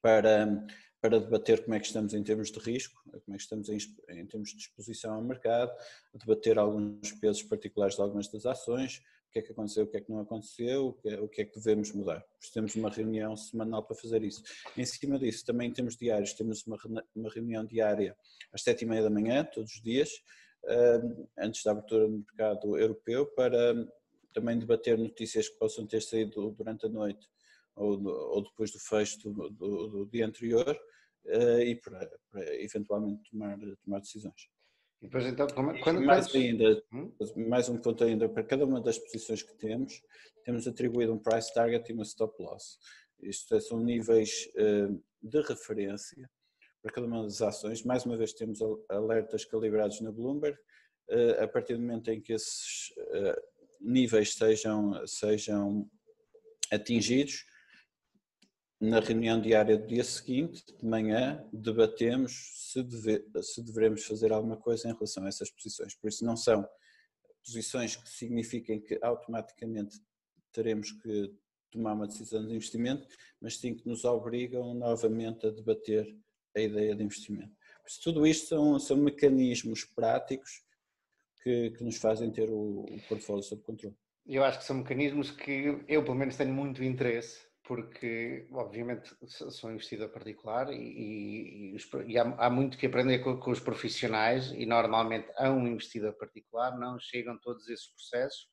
para, para debater como é que estamos em termos de risco, como é que estamos em, em termos de exposição ao mercado, debater alguns pesos particulares de algumas das ações, que é que aconteceu, o que é que não aconteceu, o que é, que, é que devemos mudar. Temos uma reunião semanal para fazer isso. Em cima disso, também temos diários, temos uma, uma reunião diária às sete e meia da manhã, todos os dias, antes da abertura do mercado europeu, para também debater notícias que possam ter saído durante a noite ou, ou depois do fecho do, do, do dia anterior eh, e para, para eventualmente tomar, tomar decisões. E depois então, como, é, quando, mais quando... ainda, hum? mais um ponto ainda, para cada uma das posições que temos, temos atribuído um price target e uma stop loss. Isto é, são níveis uh, de referência para cada uma das ações. Mais uma vez temos alertas calibrados na Bloomberg. Uh, a partir do momento em que esses uh, níveis sejam, sejam atingidos, na reunião diária do dia seguinte, de manhã, debatemos se, deve, se devemos fazer alguma coisa em relação a essas posições. Por isso, não são posições que signifiquem que automaticamente teremos que tomar uma decisão de investimento, mas sim que nos obrigam novamente a debater a ideia de investimento. Por isso, tudo isto são, são mecanismos práticos que, que nos fazem ter o, o portfólio sob controle. Eu acho que são mecanismos que eu, pelo menos, tenho muito interesse porque obviamente sou investidor particular e, e, e há, há, muito que aprender com, com, os profissionais e normalmente a um investidor particular não chegam todos esses processos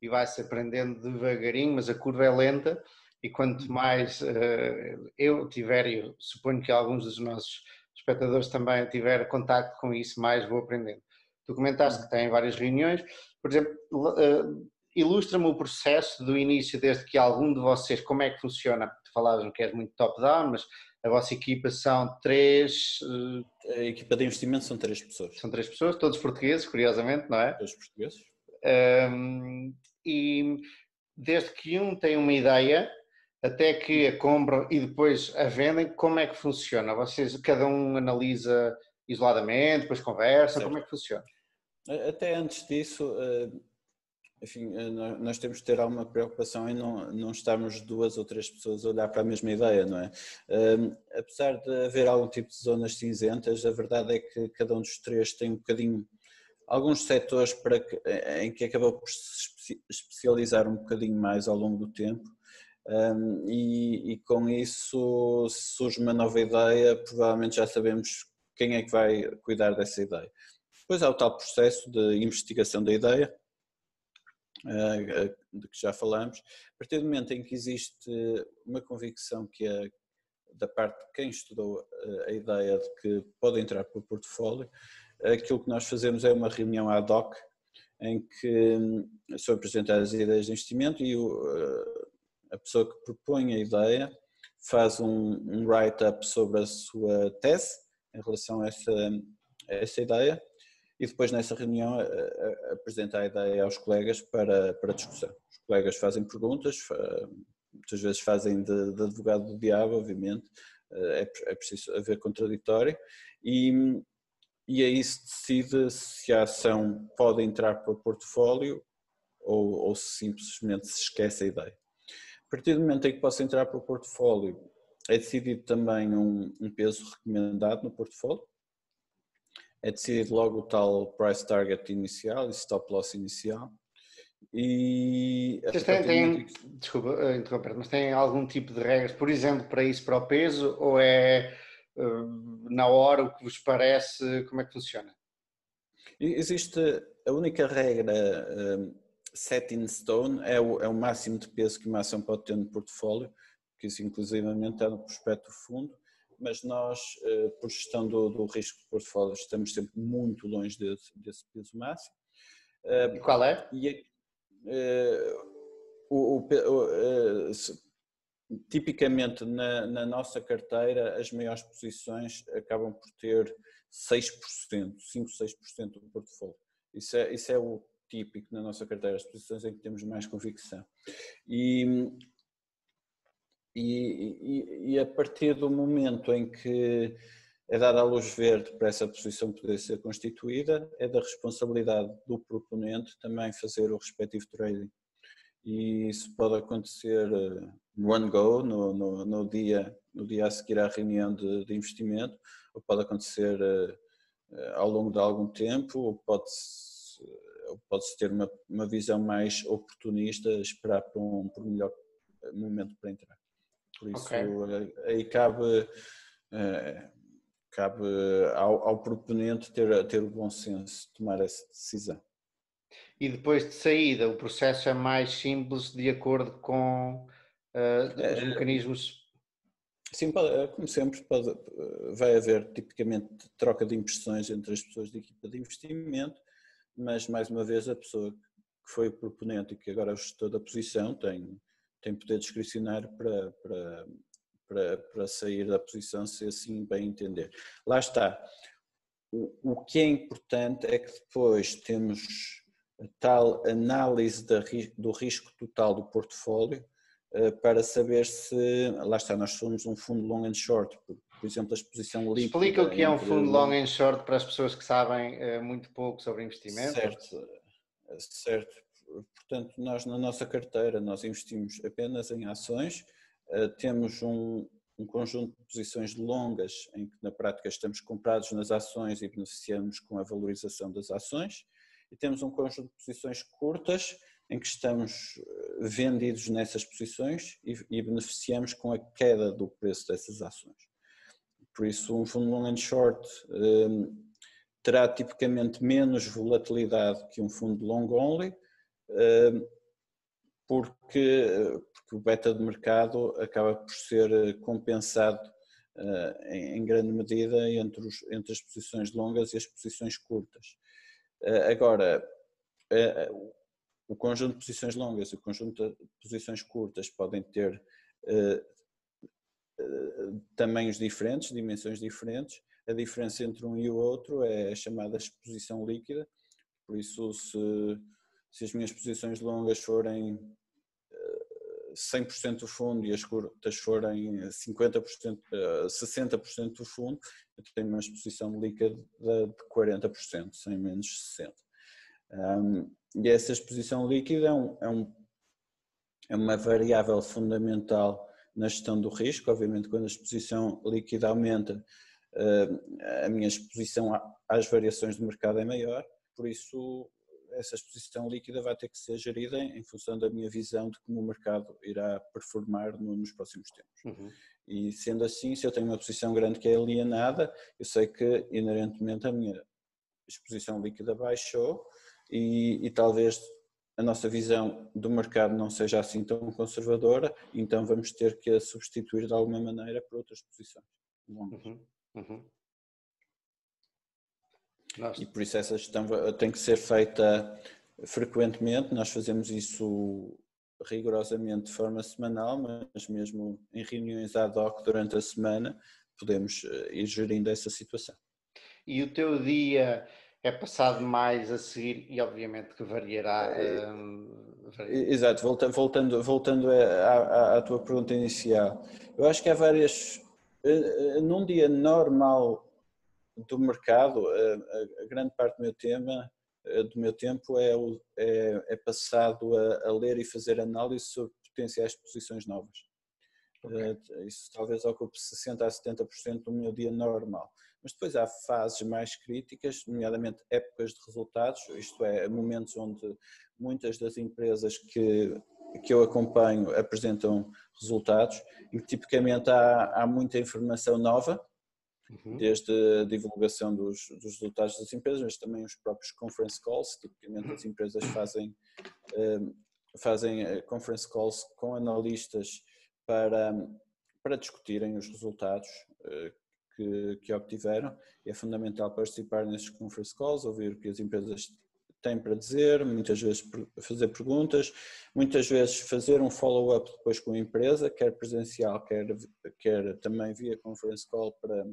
e vai-se aprendendo devagarinho, mas a curva é lenta e quanto uhum. mais uh, eu tiver, e eu suponho que alguns dos nossos espectadores também tiver contato com isso, mais vou aprendendo. Tu comentaste que tem várias reuniões, por exemplo, uh, Ilustra-me o processo do início, desde que algum de vocês, como é que funciona? Tu falavas que és muito top-down, mas a vossa equipa são três. A equipa de investimento são três pessoas. São três pessoas, todos portugueses, curiosamente, não é? Todos portugueses. Um, e desde que um tem uma ideia até que a compram e depois a vendem, como é que funciona? Vocês, cada um analisa isoladamente, depois conversa, certo. como é que funciona? Até antes disso, enfim, eh, nós temos que ter alguma preocupação em não, não estarmos duas ou três pessoas a olhar para a mesma ideia, não é? Um, apesar de haver algum tipo de zonas cinzentas, a verdade é que cada um dos três tem um bocadinho, alguns setores para que, em que acabou por se especializar um bocadinho mais ao longo do tempo Um, e, e, com isso surge uma nova ideia, provavelmente já sabemos quem é que vai cuidar dessa ideia. Depois há o tal processo de investigação da ideia, de que já falamos. A partir do momento em que existe uma convicção que é da parte de quem estudou uh, a ideia de que pode entrar para o portfólio, aquilo que nós fazemos é uma reunião ad hoc em que hum, são apresentadas as ideias de investimento e a pessoa que propõe a ideia faz um, um write-up sobre a sua tese em relação a essa, a essa ideia e depois nessa reunião apresenta a ideia aos colegas para, para discussão. Os colegas fazem perguntas, muitas vezes fazem de, de advogado do diabo, obviamente, é, é preciso haver contraditório e, e aí se decide se a ação pode entrar para o portfólio ou, ou simplesmente se esquece a ideia. A partir do momento em que possa entrar para o portfólio, é decidido também um, um peso recomendado no portfólio, é decidido logo o tal price target inicial e stop loss inicial. E Vocês têm, têm desculpa eh, interromper, mas tem algum tipo de regras, por exemplo, para isso, para o peso, ou é uh, na hora o que vos parece, como é que funciona? Existe a única regra uh, set in stone é o, é o máximo de peso que uma ação pode ter no portfólio, que isso inclusivamente está no prospecto fundo, mas nós, eh, por gestão do, do risco de portfólio, estamos sempre muito longe desse, desse peso máximo. Eh, e qual é? E, uh, o, o, uh, tipicamente na, na, nossa carteira as maiores posições acabam por ter 6%, 5, 6% do portfólio. Isso é, isso é o típico na nossa carteira, as posições em que temos mais convicção. E, e, e, a partir do momento em que é dada a luz verde para essa posição poder ser constituída, é da responsabilidade do proponente também fazer o respectivo trading. E isso pode acontecer eh, no one go, no, no, no, dia, no dia a seguir à reunião de, de investimento, ou pode acontecer uh, ao longo de algum tempo, ou pode pode-se ter uma, uma visão mais oportunista, esperar por um, por um melhor momento para entrar. Por isso, okay. Eh, aí cabe, eh, cabe ao, ao proponente ter, ter o bom senso de tomar essa decisão. E depois de saída, o processo é mais simples de acordo com uh, os mecanismos. Sim, pode, como sempre, pode, vai haver tipicamente troca de impressões entre as pessoas da equipa de investimento mas mais uma vez a pessoa que foi o proponente e que agora é o gestor da posição tem, tem poder discricionário para, para, para, para sair da posição se assim bem entender. Lá está. O, o que é importante é que depois temos a tal análise da, do risco total do portfólio eh, para saber se, lá está, nós somos um fundo long and short, por, por exemplo, a exposição líquida. Explica o que é um fundo long and short para as pessoas que sabem uh, muito pouco sobre investimento. Certo, certo. Portanto, nós na nossa carteira, nós investimos apenas em ações, uh, temos um, um conjunto de posições longas em que na prática estamos comprados nas ações e beneficiamos com a valorização das ações, e temos um conjunto de posições curtas em que estamos eh, vendidos nessas posições e, e beneficiamos com a queda do preço dessas ações. Por isso, um fundo long and short um, eh, terá tipicamente menos volatilidade que um fundo long only, porque, porque o beta de mercado acaba por ser compensado uh, em, grande medida entre, os, entre as posições longas e as posições curtas. Uh, agora, o conjunto de posições longas e o conjunto de posições curtas podem ter uh, tamanhos diferentes, dimensões diferentes. A diferença entre um e o outro é a chamada exposição líquida. Por isso, se, se as minhas posições longas forem uh, eh, 100% do fundo e as curtas forem 50%, 60% do fundo, eu tenho uma exposição líquida de 40%, sem menos 60%. Um, e essa exposição líquida é, um, é, um, é uma variável fundamental na gestão do risco. Obviamente, quando a exposição líquida aumenta, a minha exposição às variações do mercado é maior, por isso essa exposição líquida vai ter que ser gerida em, função da minha visão de como o mercado irá performar no, nos próximos tempos. Uhum. E sendo assim, se eu tenho uma posição grande que é alienada, eu sei que inerentemente a minha exposição líquida baixou e, e talvez a nossa visão do mercado não seja assim tão conservadora, então vamos ter que a substituir de alguma maneira por outras posições. Uhum. Uhum. E por isso essa gestão tem que ser feita frequentemente, nós fazemos isso rigorosamente de forma semanal, mas mesmo em reuniões ad hoc durante a semana podemos eh, ir gerindo essa situação. E o teu dia é passado mais a seguir e obviamente que variará. Um, Exato, voltando, voltando, voltando à, à, à, tua pergunta inicial, eu acho que há várias. Eh, eh, num dia normal do mercado, a, a grande parte do meu tema do meu tempo é, é, é passado a, a, ler e fazer análise sobre potenciais posições novas. Okay. Isso talvez ocupe 60% a 70% do meu dia normal mas depois há fases mais críticas, nomeadamente épocas de resultados, isto é, momentos onde muitas das empresas que, que eu acompanho apresentam resultados e tipicamente há, há muita informação nova, uhum. desde a divulgação dos, dos, resultados das empresas, mas também os próprios conference calls, tipicamente as empresas fazem, eh, fazem eh, conference calls com analistas para, para discutirem os resultados eh, que, que obtiveram. É fundamental participar nesses conference calls, ouvir o que as empresas têm para dizer, muitas vezes fazer perguntas, muitas vezes fazer um follow-up depois com a empresa, quer presencial, quer, quer também via conference call para,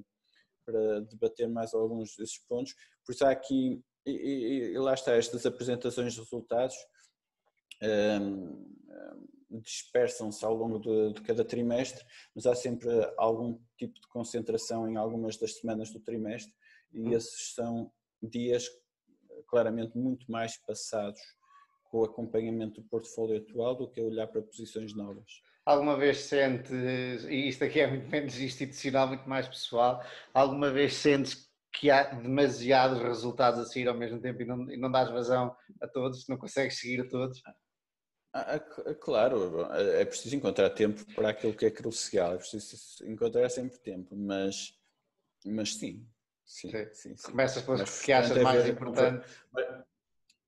para debater mais alguns desses pontos. Por isso há aqui, e, e, e lá está, estas apresentações de resultados um, dispersam-se ao longo de, de, cada trimestre, mas há sempre algum tipo de concentração em algumas das semanas do trimestre e hum. esses são dias claramente muito mais passados com o acompanhamento do portfólio atual do que olhar para posições novas. Alguma vez sentes, e isto aqui é muito menos institucional, muito mais pessoal, alguma vez sentes que há demasiados resultados a seguir ao mesmo tempo e não, e não dás vazão a todos, não consegues seguir a todos? Ah, ah, claro, é preciso encontrar tempo para aquilo que é crucial, é preciso encontrar sempre tempo, mas, mas sim. sim, sim, sim. Começas pelas que achas é mais importante.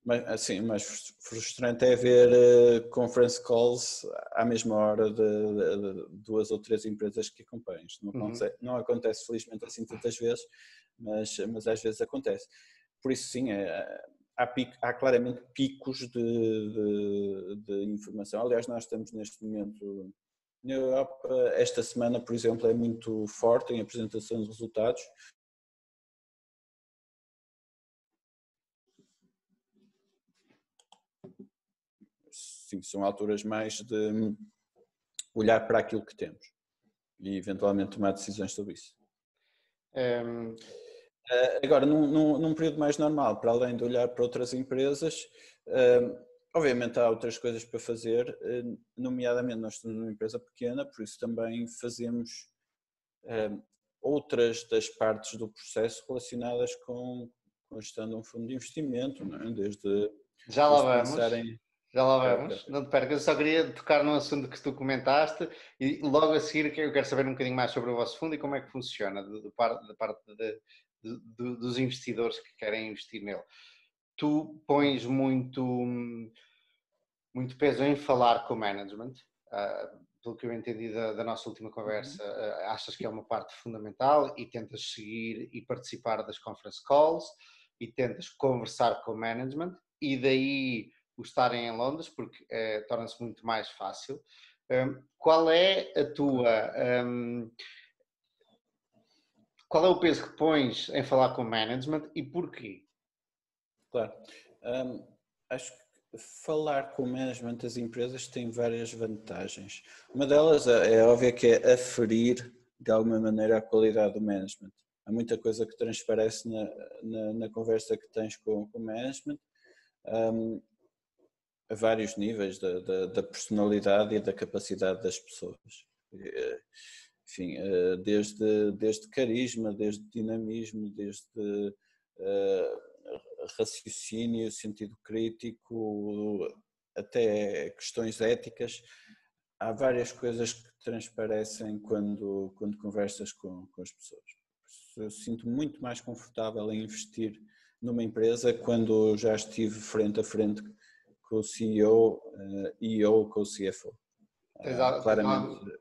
Mas, assim, mais frustrante é ver uh, conference calls à mesma hora de, de, de, duas ou três empresas que acompanhas. Não, uhum. acontece, não acontece felizmente assim tantas vezes, mas, mas às vezes acontece. Por isso sim, é, há, pico, há claramente picos de, de, de, informação. Aliás, nós estamos neste momento na Europa, esta semana, por exemplo, é muito forte em apresentação de resultados. Sim, são alturas mais de olhar para aquilo que temos e eventualmente tomar decisões sobre isso. Um... Eh, agora, num, num, num, período mais normal, para além de olhar para outras empresas, uh, obviamente há outras coisas para fazer, uh, nomeadamente nós somos uma empresa pequena, por isso também fazemos outras das partes do processo relacionadas com, com gestão de um fundo de investimento, é? desde... Já lá vamos. Em... Já lá vamos, não te percas. Eu só queria tocar num assunto que tu comentaste e logo a seguir eu quero saber um bocadinho mais sobre o vosso fundo e como é que funciona, da parte, parte de, de, dos investidores que querem investir nele. Tu pões muito, muito peso em falar com o management, uh, pelo que eu entendi da, da nossa última conversa, uh, achas que é uma parte fundamental e tentas seguir e participar das conference calls e tentas conversar com o management e daí o estarem em Londres porque uh, torna-se muito mais fácil. Um, qual é a tua um, qual é o peso que pões em falar com o management e porquê? Claro. Um, acho que falar com o management das empresas tem várias vantagens. Uma delas é, é óbvia que é aferir de alguma maneira a qualidade do management. Há muita coisa que transparece na, na, na conversa que tens com, com o management. Um, a vários níveis da, da, da, personalidade e da capacidade das pessoas. Eh, enfim, eh, desde, desde carisma, desde dinamismo, desde uh, raciocínio, sentido crítico, até questões éticas. Há várias coisas que transparecem quando, quando conversas com, com as pessoas. Eu sinto muito mais confortável em investir numa empresa quando já estive frente a frente com o CEO e ou com o CFO. Exato. Claramente.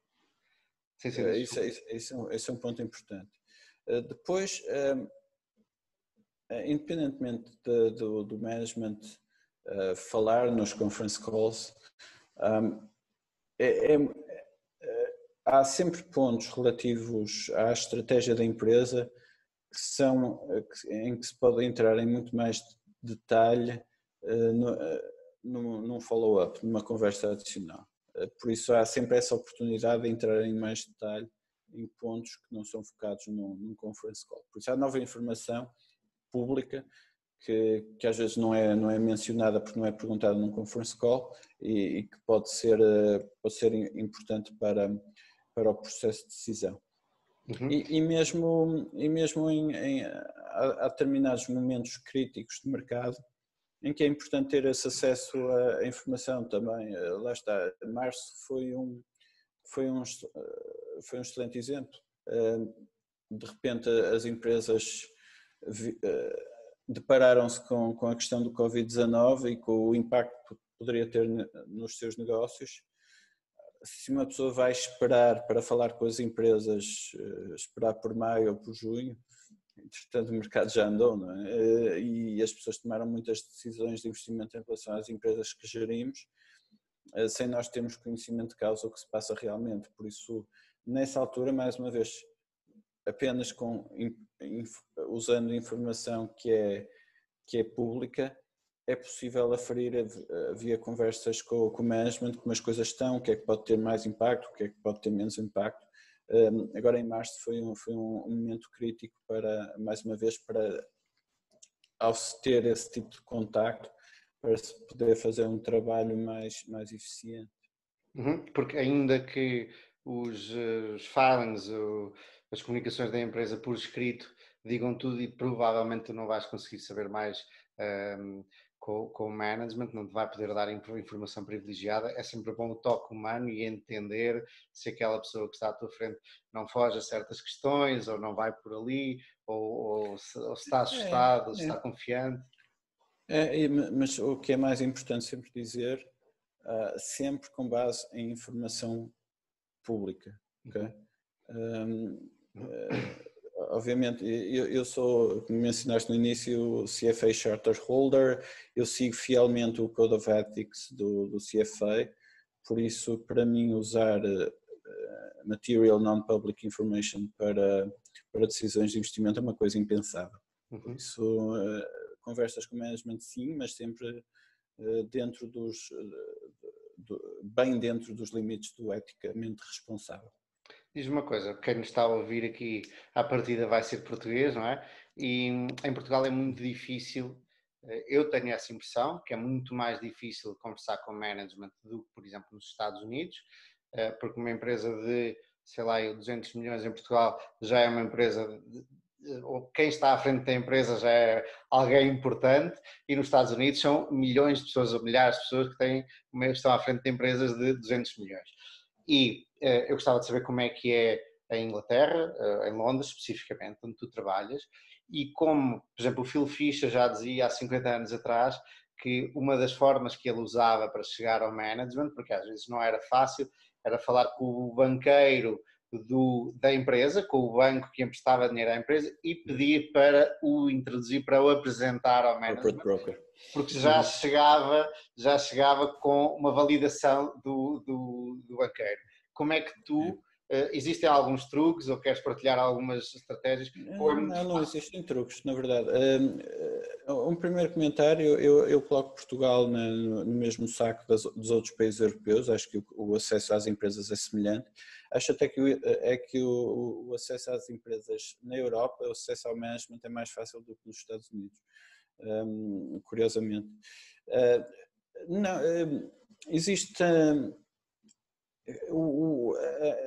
Sim, sim, isso, isso, isso, é um, isso é um ponto importante. Depois, independentemente de, do, do management uh, falar nos conference calls, um, é, é, é, há sempre pontos relativos à estratégia da empresa que são, em que se pode entrar em muito mais detalhe uh, no, uh, num follow-up, numa conversa adicional. Por isso há sempre essa oportunidade de entrar em mais detalhe em pontos que não são focados num, num conference call. Por isso há nova informação pública que, que, às vezes não é, não é mencionada porque não é perguntada num conference call e, e, que pode ser, eh, pode ser importante para, para o processo de decisão. Uhum. E, e, mesmo, e mesmo em, em há, há, determinados momentos críticos de mercado em que é importante ter esse acesso à informação também. Eh, lá está, março foi um, foi um, eh, foi um excelente exemplo. De repente as empresas eh, depararam-se com, com a questão do Covid-19 e com o impacto que poderia ter nos seus negócios. Se uma pessoa vai esperar para falar com as empresas, eh, esperar por maio ou por junho, entretanto o mercado já andou, não é? Eh, e as pessoas tomaram muitas decisões de investimento em relação às empresas que gerimos, sem nós termos conhecimento de causa o que se passa realmente. Por isso, nessa altura, mais uma vez, apenas com, usando informação que é, que é pública, é possível aferir via conversas com, com o management como as coisas estão, o que é que pode ter mais impacto, o que é que pode ter menos impacto. Agora em março foi um, foi um momento crítico para, mais uma vez, para ao se ter esse tipo de contacto, para se poder fazer um trabalho mais, mais eficiente. Uhum, porque ainda que os, os filings, as comunicações da empresa por escrito digam tudo e provavelmente não vais conseguir saber mais um, com, com, o management, não te vai poder dar informação privilegiada. É sempre bom o toque humano e entender se aquela pessoa que está à tua frente não foge a certas questões ou não vai por ali, ou, ou, se, ou se, está é, assustado, é, ou se é. está confiante. É, mas o que é mais importante sempre dizer, uh, sempre com base em informação pública. Okay? Um, uh, obviamente, eu, eu, sou, como mencionaste no início, CFA Charter Holder, eu sigo fielmente o Code of Ethics do, do CFA, por isso, para mim, usar uh, Material Non-Public Information para, para decisões de investimento é uma coisa impensável. Por uhum. isso, uh, conversas com management sim, mas sempre uh, dentro dos, do, bem dentro dos limites do eticamente responsável. Diz uma coisa, quem nos está a ouvir aqui, à partida vai ser português, não é? E em Portugal é muito difícil, eh, eu tenho essa impressão, que é muito mais difícil conversar com management do que, por exemplo, nos Estados Unidos, eh, porque uma empresa de, sei lá, 200 milhões em Portugal já é uma empresa, de, ou quem está à frente da empresa já é alguém importante, e nos Estados Unidos são milhões de pessoas, ou milhares de pessoas que têm, estão à frente de empresas de 200 milhões. E eh, eu gostava de saber como é que é em Inglaterra, eh, em Londres especificamente, onde tu trabalhas, e como, por exemplo, o Phil Fisher já dizia há 50 anos atrás que uma das formas que ele usava para chegar ao management, porque às vezes não era fácil, era falar com o banqueiro do, da empresa, com o banco que emprestava dinheiro à empresa e pedir para o introduzir, para o apresentar ao management, porque já chegava, já chegava com uma validação do, do, do banqueiro. Como é que tu Uh, existem alguns truques ou queres partilhar algumas estratégias? É não, não, existem truques, na verdade. Uh, um primeiro comentário, eu, eu coloco Portugal na, no mesmo saco das, dos outros países europeus, acho que o, o, acesso às empresas é semelhante. Acho até que, é que o, o, acesso às empresas na Europa, o acesso ao management é mais fácil do que nos Estados Unidos, um, curiosamente. Uh, não, existe o, o,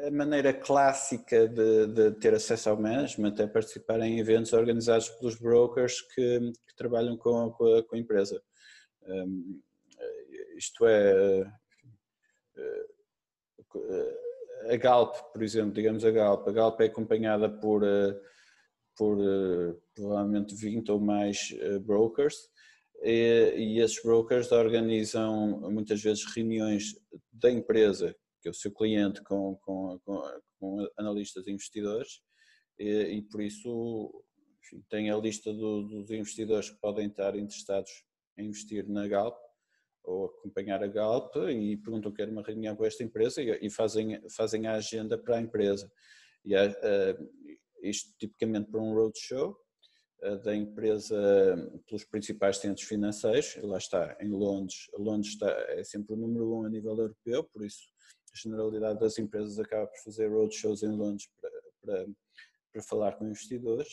a maneira clássica de, de, ter acesso ao management é participar em eventos organizados pelos brokers que, que trabalham com, com, a, com, a, empresa. Um, isto é, a Galp, por exemplo, digamos a Galp, a Galp é acompanhada por, por provavelmente 20 ou mais brokers e, e esses brokers organizam muitas vezes reuniões da empresa que é o seu cliente com, com, com, com analistas e investidores e, e por isso enfim, tem a lista do, dos investidores que podem estar interessados em investir na Galp ou acompanhar a Galp e perguntam que quer uma reunião com esta empresa e, fazem, fazem a agenda para a empresa. E uh, isto tipicamente para um roadshow uh, da empresa pelos principais centros financeiros, lá está, em Londres, Londres está, é sempre o número um a nível europeu, por isso generalidade das empresas acaba por fazer roadshows em Londres para, para, para falar com investidores.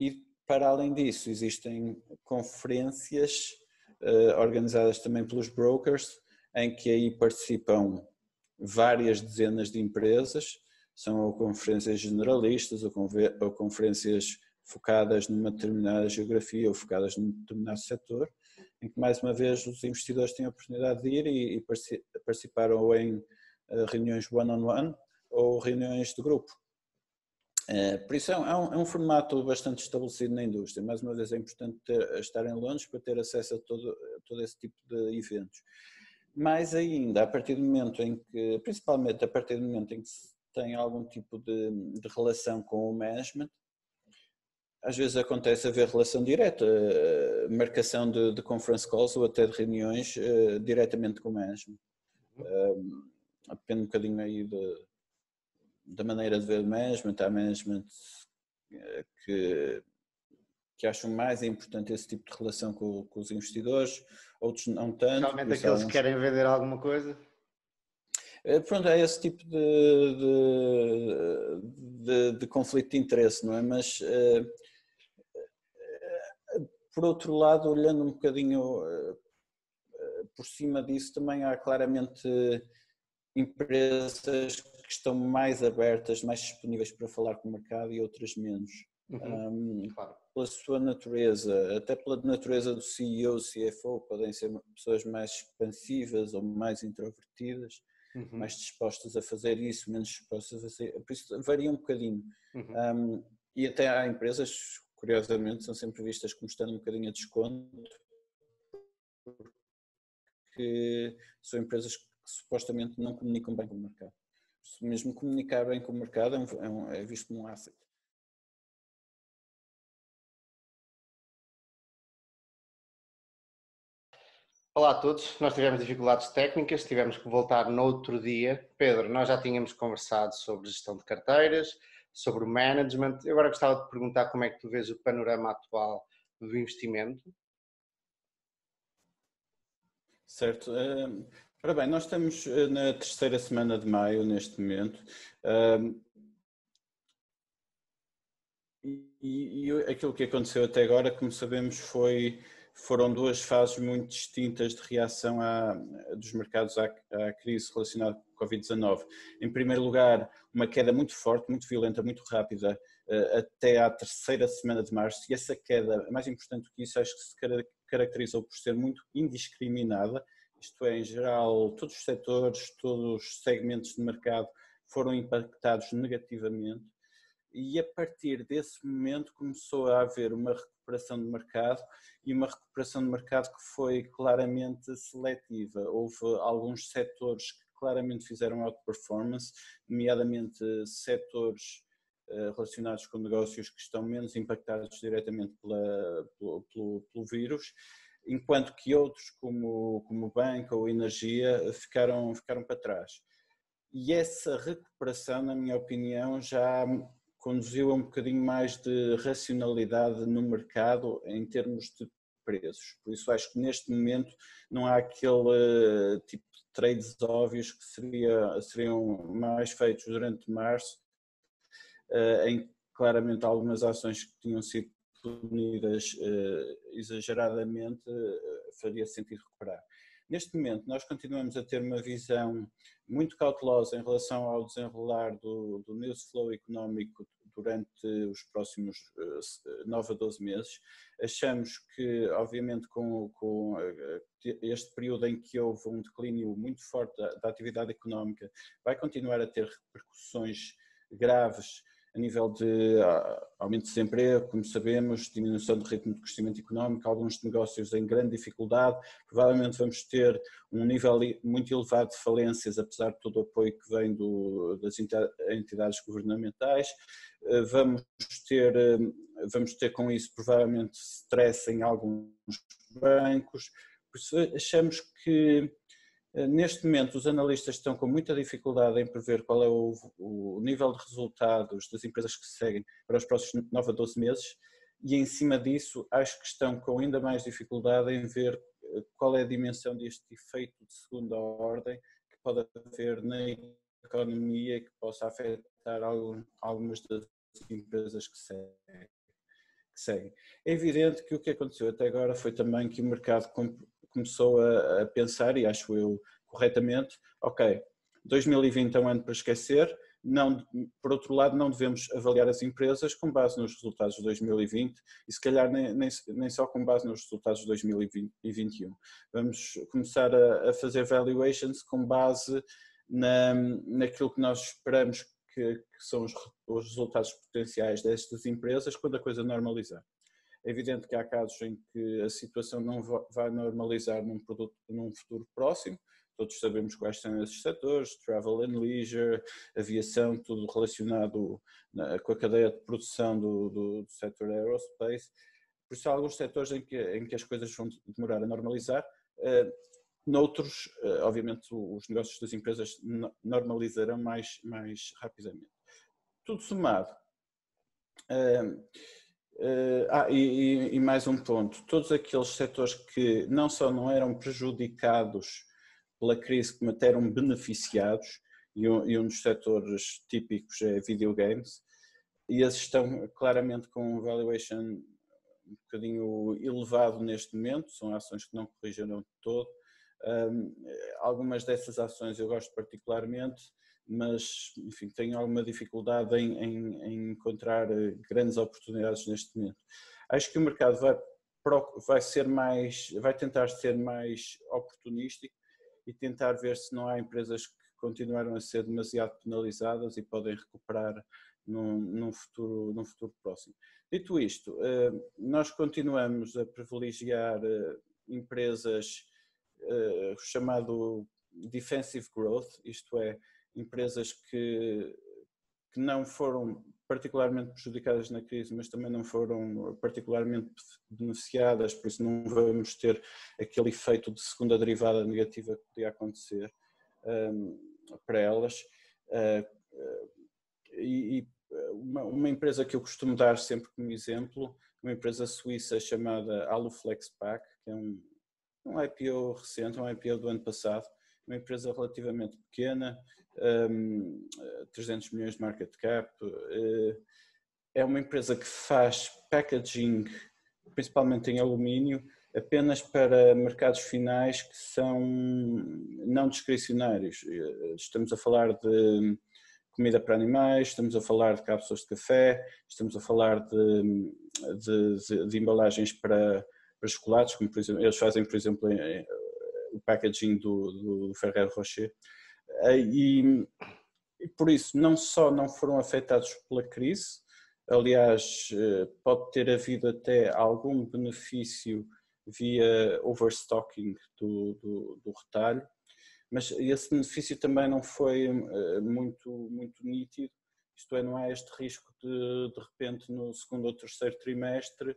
E, para além disso, existem conferências organizadas também pelos brokers, em que aí participam várias dezenas de empresas, são conferências generalistas ou, ou conferências focadas numa determinada geografia ou focadas num determinado setor, em que mais uma vez os investidores têm a oportunidade de ir e, e participar ou em eh, reuniões one-on-one -on -one, ou reuniões de grupo. Eh, por isso é um, é um, é formato bastante estabelecido na indústria. Mais uma vez é importante ter, estar em Londres para ter acesso a todo, a todo esse tipo de eventos. Mais ainda, a partir do momento em que, principalmente a partir do momento em que se tem algum tipo de, de relação com o management, às vezes acontece haver relação direta, eh, marcação de, de conference calls ou até de reuniões uh, diretamente com o management. Uhum depende um bocadinho aí de, da maneira de ver o management. Há management eh, que, que acham mais importante esse tipo de relação com, com os investidores, outros não tanto. Realmente aqueles que querem vender alguma coisa? Eh, pronto, é esse tipo de, de, de, de conflito de interesse, não é? Mas, eh, por outro lado, olhando um bocadinho por cima disso, também há claramente empresas que estão mais abertas, mais disponíveis para falar com o mercado e outras menos. Uhum, um, claro. Pela sua natureza, até pela natureza do CEO, CFO, podem ser pessoas mais expansivas ou mais introvertidas, uhum. mais dispostas a fazer isso, menos dispostas a fazer. Por isso varia um bocadinho. Uhum. Um, e até há empresas, curiosamente, são sempre vistas como estando um bocadinho a desconto, porque são empresas que supostamente não comunicam bem com o mercado. Mesmo comunicar bem com o mercado é, um, é, é visto como um asset. Olá a todos, nós tivemos dificuldades técnicas, tivemos que voltar no outro dia. Pedro, nós já tínhamos conversado sobre gestão de carteiras, sobre o management. Eu agora gostava de perguntar como é que tu vês o panorama atual do investimento. Certo. Ora bem, nós estamos eh, na terceira semana de maio neste momento. Um, e, e, aquilo que aconteceu até agora, como sabemos, foi, foram duas fases muito distintas de reação à, dos mercados à, à crise relacionada com a Covid-19. Em primeiro lugar, uma queda muito forte, muito violenta, muito rápida, uh, até à terceira semana de março, e essa queda, mais importante do que isso, acho que se caracterizou por ser muito indiscriminada, isto é, em geral, todos os setores, todos os segmentos de mercado foram impactados negativamente e a partir desse momento começou a haver uma recuperação de mercado e uma recuperação de mercado que foi claramente seletiva. Houve alguns setores que claramente fizeram outperformance, nomeadamente setores eh, relacionados com negócios que estão menos impactados diretamente pela, pelo, pelo, pelo vírus enquanto que outros, como, como banco ou energia, ficaram, ficaram para trás. E essa recuperação, na minha opinião, já conduziu a um bocadinho mais de racionalidade no mercado em termos de preços. Por isso acho que neste momento não há aquele tipo de trades óbvios que seria, seriam mais feitos durante março, eh, em claramente algumas ações que tinham sido punidas uh, exageradamente, uh, faria sentido recuperar. Neste momento, nós continuamos a ter uma visão muito cautelosa em relação ao desenrolar do, do news flow económico durante os próximos 9 a 12 meses. Achamos que, obviamente, com, com, este período em que houve um declínio muito forte da, da atividade económica, vai continuar a ter repercussões graves a nível de ah, aumento de desemprego, como sabemos, diminuição do ritmo de crescimento económico, alguns negócios em grande dificuldade, provavelmente vamos ter um nível muito elevado de falências, apesar de todo o apoio que vem do, das entidades governamentais, eh, vamos ter, eh, vamos ter com isso provavelmente stress em alguns bancos, por isso achamos que neste momento, os analistas estão com muita dificuldade em prever qual é o, o, nível de resultados das empresas que se seguem para os próximos 9 a 12 meses e, em cima disso, acho que estão com ainda mais dificuldade em ver eh, qual é a dimensão deste efeito de segunda ordem que pode haver na economia que possa afetar algum, algumas das empresas que seguem. É evidente que o que aconteceu até agora foi também que o mercado começou a, a pensar, e acho eu corretamente, ok, 2020 é um ano para esquecer, não, por outro lado, não devemos avaliar as empresas com base nos resultados de 2020 e se calhar nem, nem, nem só com base nos resultados de 2021. Vamos começar a, a fazer valuations com base na, naquilo que nós esperamos que, que são os, os resultados potenciais destas empresas quando a coisa normalizar. É evidente que há casos em que a situação não vai normalizar num, produto, num futuro próximo, todos sabemos quais são esses setores, travel and leisure, aviação, tudo relacionado na, com a cadeia de produção do, do, do setor aerospace. Por isso há alguns setores em que, em que as coisas vão demorar a normalizar. Uh, noutros, uh, obviamente, os negócios das empresas normalizarão mais, mais rapidamente. Tudo somado, Uh, ah, e, e, mais um ponto: todos aqueles setores que não só não eram prejudicados pela crise, como até eram beneficiados, e um, e um dos setores típicos é videogames, e esses estão claramente com um valuation um bocadinho elevado neste momento, são ações que não corrigiram de todo. Um, algumas dessas ações eu gosto particularmente, mas enfim, tenho alguma dificuldade em, em, em, encontrar eh, grandes oportunidades neste momento. Acho que o mercado vai, vai ser mais, vai tentar ser mais oportunístico e tentar ver se não há empresas que continuaram a ser demasiado penalizadas e podem recuperar num, num futuro, num futuro próximo. Dito isto, eh, nós continuamos a privilegiar eh, empresas chamado defensive growth, isto é, empresas que, que não foram particularmente prejudicadas na crise, mas também não foram particularmente beneficiadas, por isso não vamos ter aquele efeito de segunda derivada negativa que podia acontecer um, para elas. Uh, e, e uma, uma, empresa que eu costumo dar sempre como exemplo, uma empresa suíça chamada Aluflexpack, que é um, um IPO recente, um IPO do ano passado, uma empresa relativamente pequena, um, 300 milhões de market cap. Uh, é uma empresa que faz packaging, principalmente em alumínio, apenas para mercados finais que são não discricionários. Eh, estamos a falar de comida para animais, estamos a falar de cápsulas de café, estamos a falar de, de, de, de embalagens para, para chocolates, como por exemplo, eles fazem, por exemplo, o packaging do, do Ferrero Rocher. Eh, e, e por isso não só não foram afetados pela crise, aliás, eh, pode ter havido até algum benefício via overstocking do, do, do retalho, mas esse benefício também não foi eh, muito, muito nítido, isto é, não há este risco de, de repente, no segundo ou terceiro trimestre,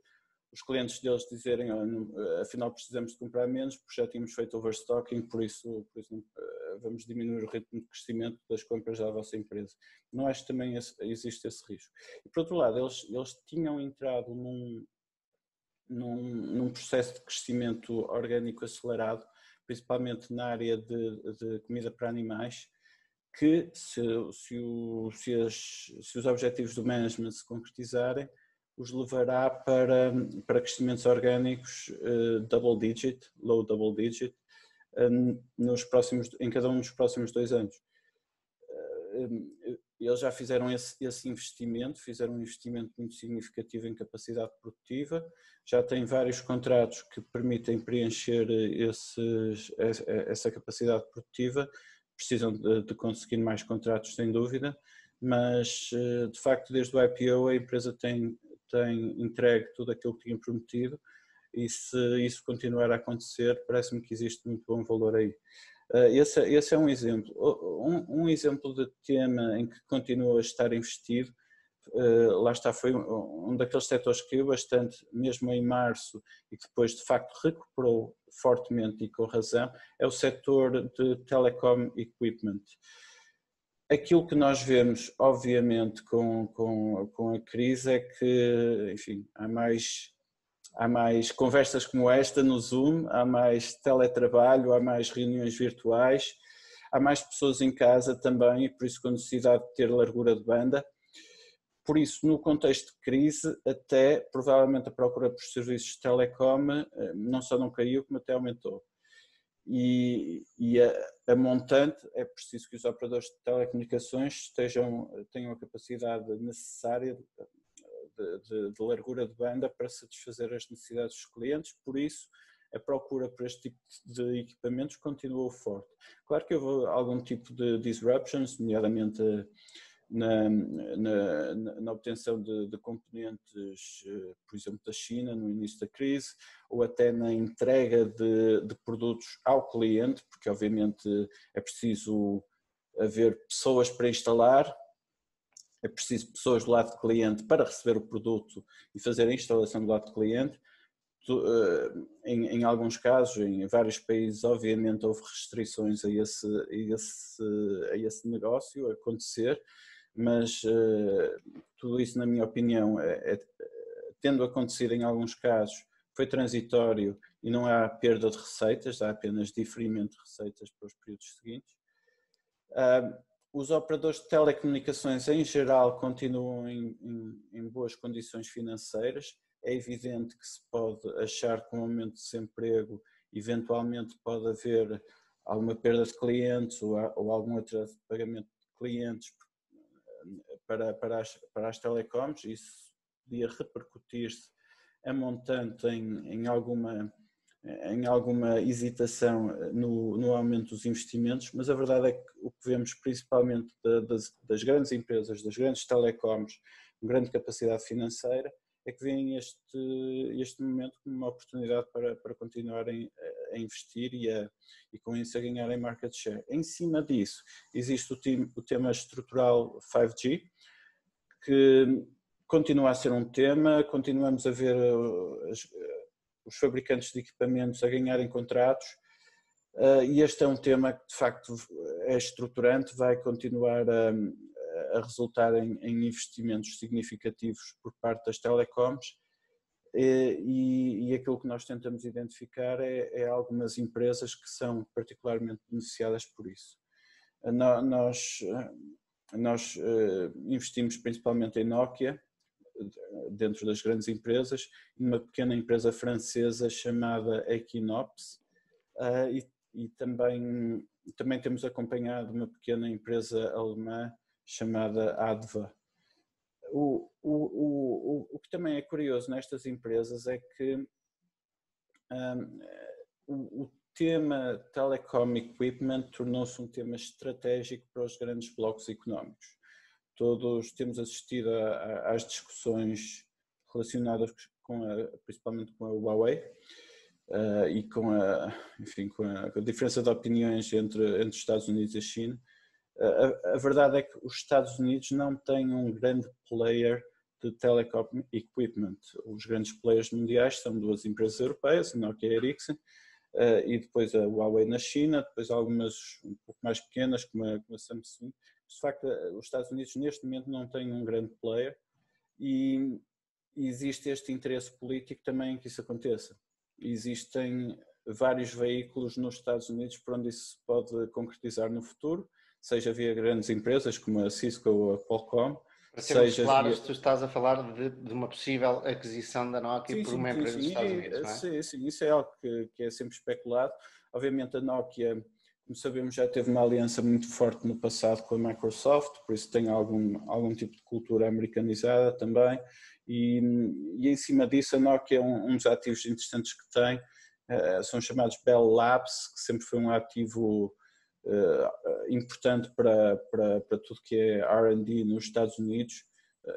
os clientes deles dizerem, oh, afinal precisamos de comprar menos, porque já tínhamos feito overstocking, por isso, por isso vamos diminuir o ritmo de crescimento das compras da vossa empresa. Não acho que também existe esse risco. E por outro lado, eles, eles tinham entrado num, num, num processo de crescimento orgânico acelerado, principalmente na área de, de comida para animais, que se, se, o, se, as, se os objetivos do management se concretizarem, os levará para, para crescimentos orgânicos uh, double digit, low double digit, nos próximos, em cada um dos próximos dois anos. Eles já fizeram esse, esse investimento, fizeram um investimento muito significativo em capacidade produtiva, já têm vários contratos que permitem preencher esses, essa capacidade produtiva, precisam de, de conseguir mais contratos, sem dúvida, mas de facto desde o IPO a empresa tem, tem entregue tudo aquilo que tinha prometido e se isso continuar a acontecer, parece-me que existe muito bom valor aí. Eh, esse, esse é um exemplo. Um, um, exemplo de tema em que continua a estar investido, eh, lá está, foi um daqueles setores que caiu bastante, mesmo em março, e que depois de facto recuperou fortemente e com razão, é o setor de telecom equipment. Aquilo que nós vemos, obviamente, com, com, com a crise é que, enfim, há mais há mais conversas como esta no Zoom, há mais teletrabalho, há mais reuniões virtuais, há mais pessoas em casa também, e por isso com necessidade de ter largura de banda. Por isso, no contexto de crise, até provavelmente a procura por serviços de telecom eh, não só não caiu, como até aumentou. E, e a, a, montante é preciso que os operadores de telecomunicações estejam, tenham a capacidade necessária de, de, de, largura de banda para satisfazer as necessidades dos clientes, por isso a procura por este tipo de equipamentos continuou forte. Claro que houve algum tipo de disruptions, nomeadamente na, na, na obtenção de, de, componentes, eh, por exemplo, da China no início da crise, ou até na entrega de, de produtos ao cliente, porque obviamente é preciso haver pessoas para instalar, é preciso pessoas do lado do cliente para receber o produto e fazer a instalação do lado do cliente. Eh, em, em, alguns casos, em vários países, obviamente houve restrições a esse, a esse, a esse negócio acontecer, mas uh, tudo isso, na minha opinião, é, é, tendo acontecido em alguns casos, foi transitório e não há perda de receitas, há apenas diferimento de receitas para os períodos seguintes. Uh, os operadores de telecomunicações em geral continuam em, em, em, boas condições financeiras. É evidente que se pode achar que o aumento de desemprego eventualmente pode haver alguma perda de clientes ou, ou algum atraso de pagamento de clientes para, para, as, para as telecoms. Isso podia repercutir-se a montante em, em alguma em alguma hesitação eh, no, no, aumento dos investimentos, mas a verdade é que o que vemos principalmente das, das grandes empresas, das grandes telecoms, com grande capacidade financeira, é que veem este, este momento como uma oportunidade para, para continuarem a investir e, a, e com isso a ganharem market share. Em cima disso, existe o, time, o tema estrutural 5G, que continua a ser um tema, continuamos a ver eh, as, os fabricantes de equipamentos a ganharem contratos uh, e este é um tema que de facto é estruturante, vai continuar a, a resultar em, em, investimentos significativos por parte das telecoms e, e, aquilo que nós tentamos identificar é, é, algumas empresas que são particularmente beneficiadas por isso. Nós, nós uh, investimos principalmente em Nokia, dentro das grandes empresas, uma pequena empresa francesa chamada Equinox uh, e, e, também, também temos acompanhado uma pequena empresa alemã chamada Adva. O, o, o, o que também é curioso nestas empresas é que um, o, o tema telecom equipment tornou-se um tema estratégico para os grandes blocos económicos todos temos assistido a, a, às discussões relacionadas com a, principalmente com a Huawei uh, e com a, enfim, com a, com a, diferença de opiniões entre, entre os Estados Unidos e a China. Uh, a, verdade é que os Estados Unidos não têm um grande player de telecom equipment. Os grandes players mundiais são duas empresas europeias, a Nokia e a Ericsson, uh, e depois a Huawei na China, depois algumas um pouco mais pequenas, como a, como a Samsung, de facto, eh, os Estados Unidos neste momento não têm um grande player e existe este interesse político também que isso aconteça. Existem vários veículos nos Estados Unidos por onde isso se pode concretizar no futuro, seja via grandes empresas como a Cisco ou a Qualcomm, para sermos seja claros, via... tu estás a falar de, de, uma possível aquisição da Nokia sim, por uma sim, empresa sim, dos Estados Unidos, não é? Sim, sim, isso é algo que, que é sempre especulado. Obviamente a Nokia, como sabemos, já teve uma aliança muito forte no passado com a Microsoft, por isso tem algum, algum tipo de cultura americanizada também. E, e em cima disso, a Nokia, é um, um dos ativos interessantes que tem, uh, são chamados Bell Labs, que sempre foi um ativo importante para, para, para tudo que é RD nos Estados Unidos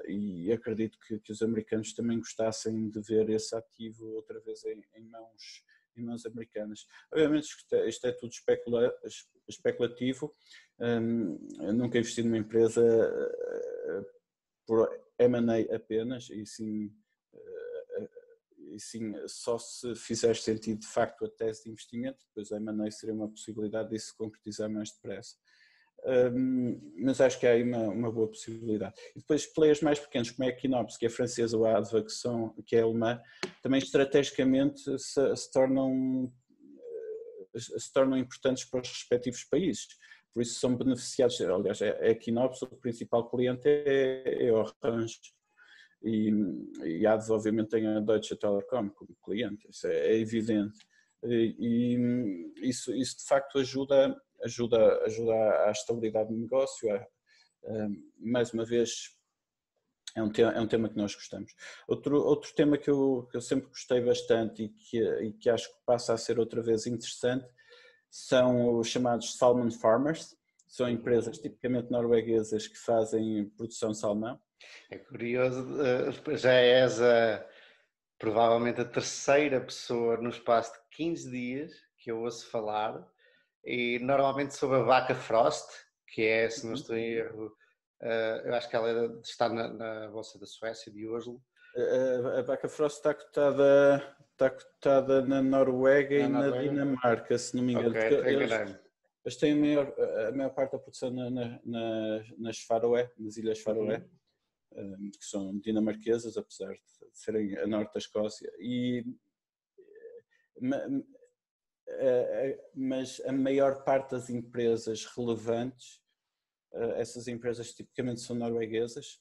e acredito que, que, os americanos também gostassem de ver esse ativo outra vez em, em mãos em mãos americanas. Obviamente isto é, é tudo especula, especulativo, um, eu nunca investi numa empresa uh, por M&A apenas, e sim, e sim só se fizer sentido de facto a tese de investimento, depois a M&A seria uma possibilidade de se concretizar mais depressa mas acho que há aí uma, uma, boa possibilidade. E depois players mais pequenos, como é a Kinops, que é francesa, ou a Adva, que, são, que é alemã, também estrategicamente se, se, tornam, eh, se tornam importantes para os respectivos países. Por isso são beneficiados, aliás, é, a Kinops, o principal cliente é, é Orange. E, e Adva, obviamente, tem a Deutsche Telekom como cliente, isso é, é evidente. E, e isso, isso de facto ajuda ajuda, ajuda à estabilidade do negócio. A, a, mais uma vez, é um, tema, é um tema que nós gostamos. Outro, outro tema que eu, que eu sempre gostei bastante e que, e que acho que passa a ser outra vez interessante são os chamados Salmon Farmers. São empresas tipicamente norueguesas que fazem produção de salmão. É curioso, eh, já és a, provavelmente a terceira pessoa no espaço de 15 dias que eu ouço falar e normalmente sobre a vaca Frost, que é, se não uhum. estou em erro, uh, eu acho que ela é está na, na Bolsa da Suécia, de Oslo. A, a vaca Frost está cotada, está cotada na Noruega na e Noruega? na Dinamarca, se não me engano. Okay, eles, eles têm a maior, a maior parte da produção na, na, nas Faroé, nas Ilhas Faroé, uhum. Que são dinamarquesas, apesar de serem a norte da Escócia. E eh, eh, mas a maior parte das empresas relevantes, eh, essas empresas tipicamente são norueguesas.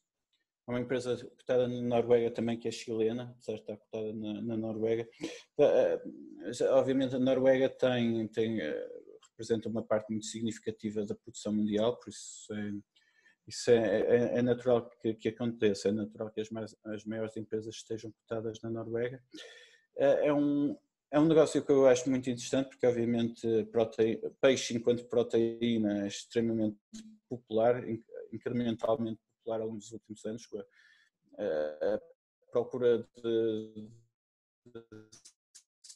Há uma empresa cotada na Noruega também que é chilena, apesar de estar cotada na, na Noruega. Obviamente a Noruega tem, tem, representa uma parte muito significativa da produção mundial, por isso é, isso é, é, é natural que, que, aconteça, é natural que as, mais, as maiores empresas estejam cotadas na Noruega. É um, é um negócio que eu acho muito interessante porque, obviamente, peixe enquanto proteína é extremamente popular, incrementalmente popular ao longo dos últimos anos. A, procura de, de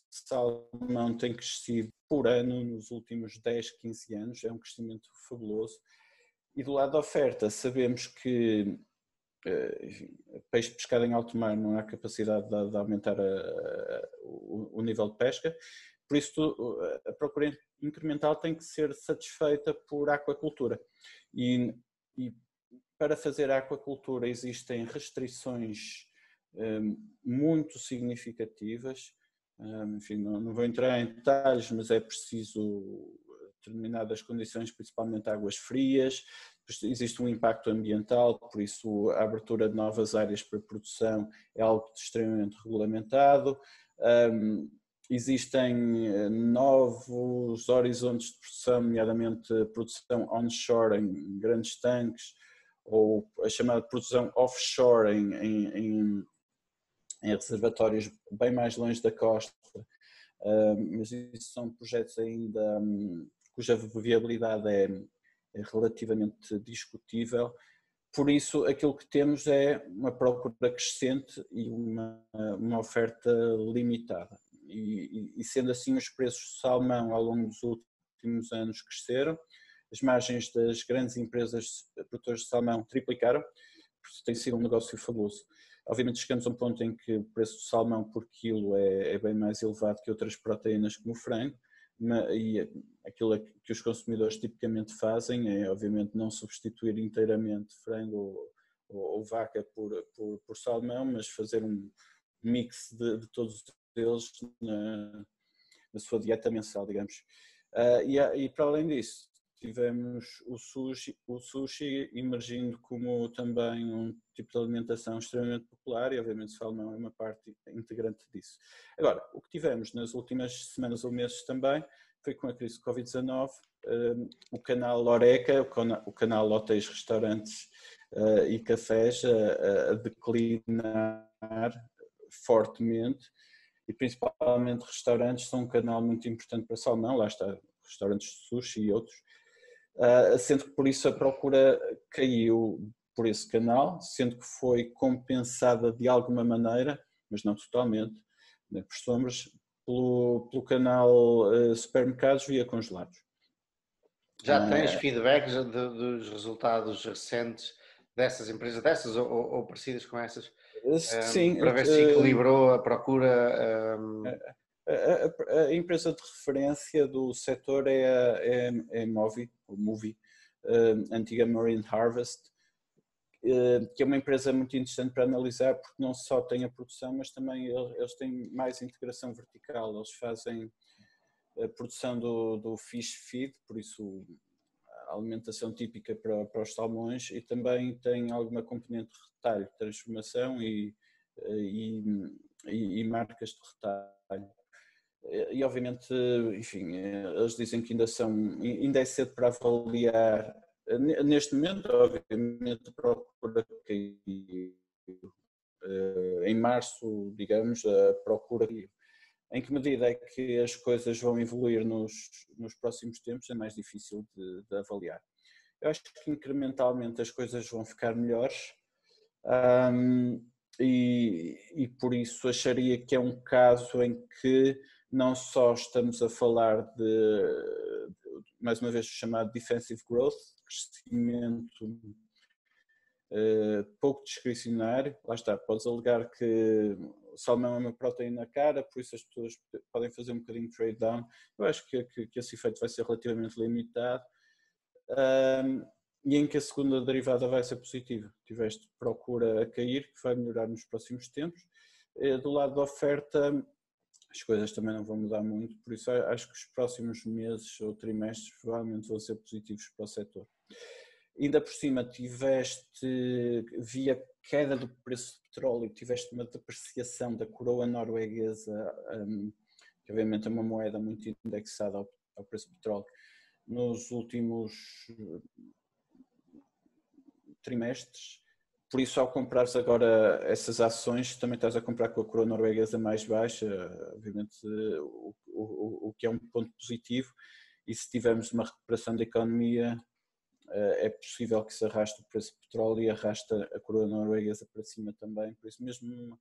salmão tem crescido por ano nos últimos 10, 15 anos, é um crescimento fabuloso. E do lado da oferta, sabemos que enfim, peixe pescado em alto mar não há capacidade de, de aumentar a, a, o, o, nível de pesca, por isso a procura incremental tem que ser satisfeita por aquacultura. E, e para fazer aquacultura existem restrições um, muito significativas, um, enfim, não, não, vou entrar em detalhes, mas é preciso determinadas condições, principalmente águas frias, existe um impacto ambiental, por isso a abertura de novas áreas para produção é algo extremamente regulamentado. Um, existem eh, novos horizontes de produção, nomeadamente produção onshore em grandes tanques, ou a chamada produção offshore em, em, em, em reservatórios bem mais longe da costa. Um, mas isso são projetos ainda um, cuja viabilidade é, é relativamente discutível. Por isso, aquilo que temos é uma procura crescente e uma, uma oferta limitada. E, e, sendo assim, os preços de salmão ao longo dos últimos anos cresceram, as margens das grandes empresas produtoras de salmão triplicaram, tem sido um negócio fabuloso. Obviamente chegamos a um ponto em que o preço do salmão por quilo é, é bem mais elevado que outras proteínas como o frango, e aquilo que os consumidores tipicamente fazem é, obviamente, não substituir inteiramente frango ou, ou, ou vaca por, por, por, salmão, mas fazer um mix de, de todos eles na, na, sua dieta mensal, digamos. Uh, e, e, para além disso, tivemos o sushi, o sushi emergindo como também um tipo de alimentação extremamente popular e obviamente o salmão é uma parte integrante disso. Agora, o que tivemos nas últimas semanas ou meses também foi com a crise do Covid-19, o canal Loreca, o canal Hotéis, Restaurantes e Cafés a, a declinar fortemente e principalmente restaurantes são um canal muito importante para salmão, lá está, restaurantes de sushi e outros, uh, sendo que por isso a procura caiu por esse canal, sendo que foi compensada de alguma maneira, mas não totalmente, né, por sombras, pelo, pelo canal uh, supermercados via congelados. Já tens uh, feedbacks de, dos resultados recentes dessas empresas, dessas ou, ou, parecidas com essas? Sim. Para ver se equilibrou a procura. Um... A, a, a, empresa de referência do setor é a, é, é Movi, o Movi, antiga Marine Harvest, que é uma empresa muito interessante para analisar porque não só tem a produção, mas também eles têm mais integração vertical. Eles fazem a produção do, do fish feed, por isso a alimentação típica para, para os salmões e também tem alguma componente de retalho, transformação e, e, e, e marcas de retalho. E obviamente, enfim, eles dizem que ainda são, ainda é cedo para avaliar. Neste momento, obviamente, procura que em março, digamos, a procura em que medida é que as coisas vão evoluir nos, nos próximos tempos é mais difícil de, de avaliar. Eu acho que incrementalmente as coisas vão ficar melhores, um, e, e, por isso acharia que é um caso em que não só estamos a falar de, mais uma vez, chamado defensive growth, crescimento uh, pouco discricionário, lá está, podes alegar que o salmão é uma proteína cara, por isso as pessoas podem fazer um bocadinho de trade down. Eu acho que, que, que esse efeito vai ser relativamente limitado. E em que a segunda derivada vai ser positiva. Tiveste procura a cair, que vai melhorar nos próximos tempos. Eh, do lado da oferta, as coisas também não vão mudar muito, por isso acho que os próximos meses ou trimestres provavelmente vão ser positivos para o setor. Ainda por cima tiveste, via queda do preço do petróleo, tiveste uma depreciação da coroa norueguesa, um, que obviamente é uma moeda muito indexada ao, ao preço do petróleo, nos últimos trimestres. Por isso, ao comprares agora essas ações, também estás a comprar com a coroa norueguesa mais baixa, obviamente, o, o, o que é um ponto positivo. E se tivermos uma recuperação da economia, eh, é possível que se arraste o preço do petróleo e arrasta a coroa norueguesa para cima também. Por isso, mesmo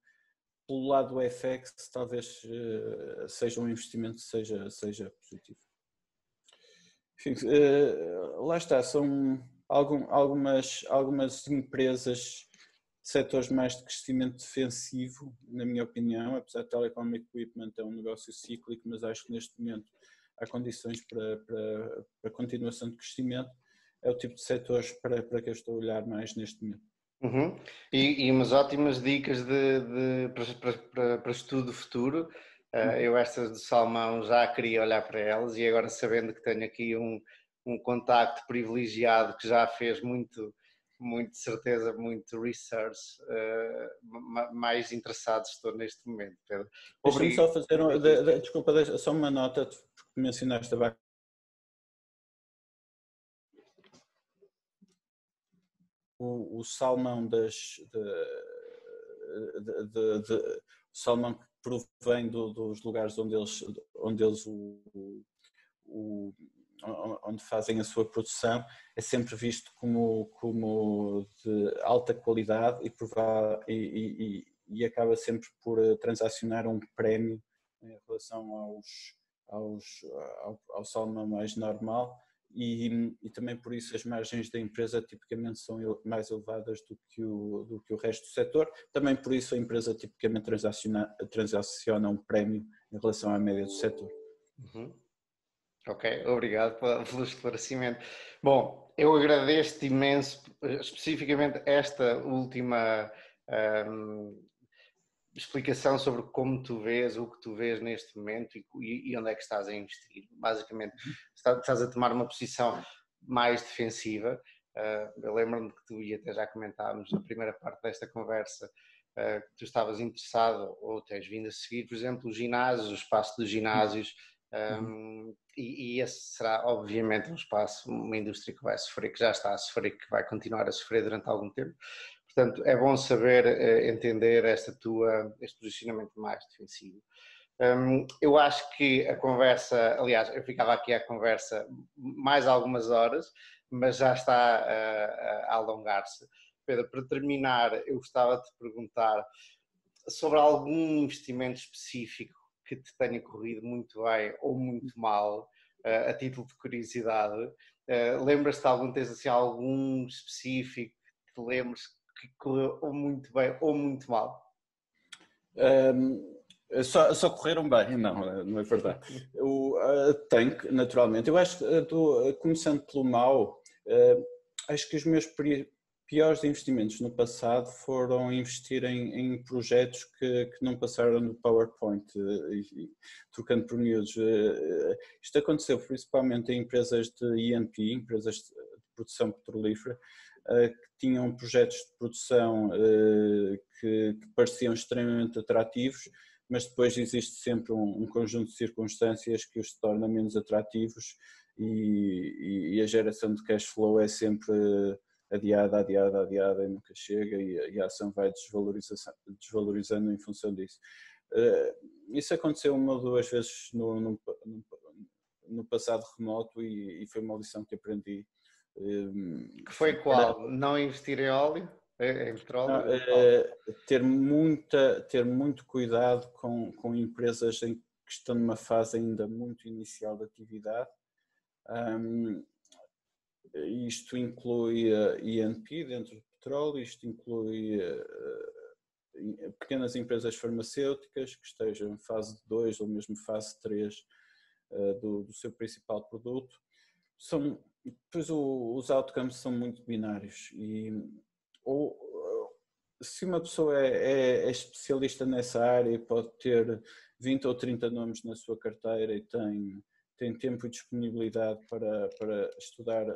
pelo lado do FX, talvez eh, seja um investimento que seja, seja positivo. Enfim, eh, lá está, são algum, algumas, algumas empresas setores mais de crescimento defensivo, na minha opinião, apesar de telecom equipment é um negócio cíclico, mas acho que neste momento há condições para, para, para continuação de crescimento. É o tipo de setores para, para que eu estou a olhar mais neste momento. Uhum. E, e, umas ótimas dicas de, de para, para, para, estudo futuro. Uh, eu estas de salmão já queria olhar para elas e agora sabendo que tenho aqui um, um contacto privilegiado que já fez muito, muito certeza, muito research, uh, mais interessado estou neste momento, Pedro. Deixa-me só fazer, um, de, de, desculpa, deixa, só uma nota, porque mencionaste a vaca. O, o salmão das... De, de, de, o salmão que provém do, dos lugares onde eles, onde eles o, o, onde fazem a sua produção é sempre visto como, como de alta qualidade e, provar, e, e, e acaba sempre por eh, transacionar um prémio em relação aos, aos, ao, ao salmão mais normal e, e, também por isso as margens da empresa tipicamente são mais elevadas do que o, do que o resto do setor. Também por isso a empresa tipicamente transaciona, transaciona um prémio em relação à média do setor. Uhum. Ok, obrigado [laughs] pelo esclarecimento. Bom, eu agradeço-te imenso, especificamente esta última um, explicação sobre como tu vês, o que tu vês neste momento e, e onde é que estás a investir. Basicamente, uhum. estás a tomar uma posição mais defensiva. Uh, eu lembro-me que tu e até já comentámos na primeira parte desta conversa uh, que tu estavas interessado ou tens vindo a seguir, por exemplo, os ginásios, o espaço dos ginásios Um, uhum. e, e, esse será, obviamente, um espaço, uma indústria que vai sofrer, que já está a sofrer, que vai continuar a sofrer durante algum tempo. Portanto, é bom saber uh, entender esta tua, este posicionamento mais defensivo. Um, eu acho que a conversa, aliás, eu ficava aqui à conversa mais algumas horas, mas já está a, a alongar-se. Pedro, para terminar, eu gostava de te perguntar sobre algum investimento específico que te tenha corrido muito bem ou muito mal, uh, a título de curiosidade. Uh, Lembras-te de algum, tens assim algum específico que te lembres que correu ou muito bem ou muito mal? Um, só, só, correram bem, [laughs] não, não é verdade. O uh, Tank, naturalmente, eu acho que, uh, começando pelo mal, uh, acho que os meus piores investimentos no passado foram investir em, em projetos que, que, não passaram no PowerPoint, eh, e, trocando por miúdos. Eh, isto aconteceu principalmente em empresas de ENP, empresas de produção petrolífera, eh, que tinham projetos de produção que, que pareciam extremamente atrativos, mas depois existe sempre um, um, conjunto de circunstâncias que os torna menos atrativos e, e, e a geração de cash flow é sempre adiada, adiada, adiada e nunca chega e, a ação vai desvalorizando em função disso. Eh, isso aconteceu uma ou duas vezes no, no, no passado remoto e, e, foi uma lição que aprendi. Eh, que foi qual? Era... Não investir em óleo? Em petróleo? Não, é, ter, muita, ter muito cuidado com, com empresas em que estão numa fase ainda muito inicial de atividade. Um, isto inclui INP dentro do petróleo, isto inclui eh, pequenas empresas farmacêuticas que estejam em fase 2 ou mesmo fase 3 eh, do, do seu principal produto. São, depois o, os outcomes são muito binários e ou, se uma pessoa é, é, é, especialista nessa área e pode ter 20 ou 30 nomes na sua carteira e tem, tem tempo e disponibilidade para, para estudar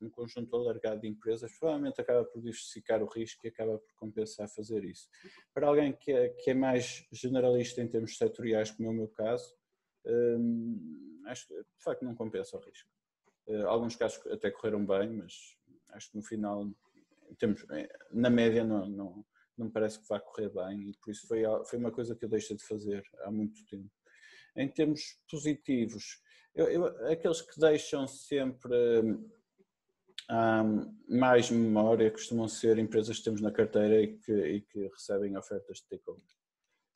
um conjunto alargado de empresas, provavelmente acaba por diversificar o risco e acaba por compensar fazer isso. Para alguém que é, que é mais generalista em termos setoriais, como é o meu caso, hum, acho que de facto não compensa o risco. Uh, alguns casos até correram bem, mas acho que no final, temos, eh, na média, não, não, não parece que vá correr bem e por isso foi, foi uma coisa que eu deixei de fazer há muito tempo. Em termos positivos, eu, eu, aqueles que deixam sempre um, mais memória costumam ser empresas que temos na carteira e que, e que recebem ofertas de takeover.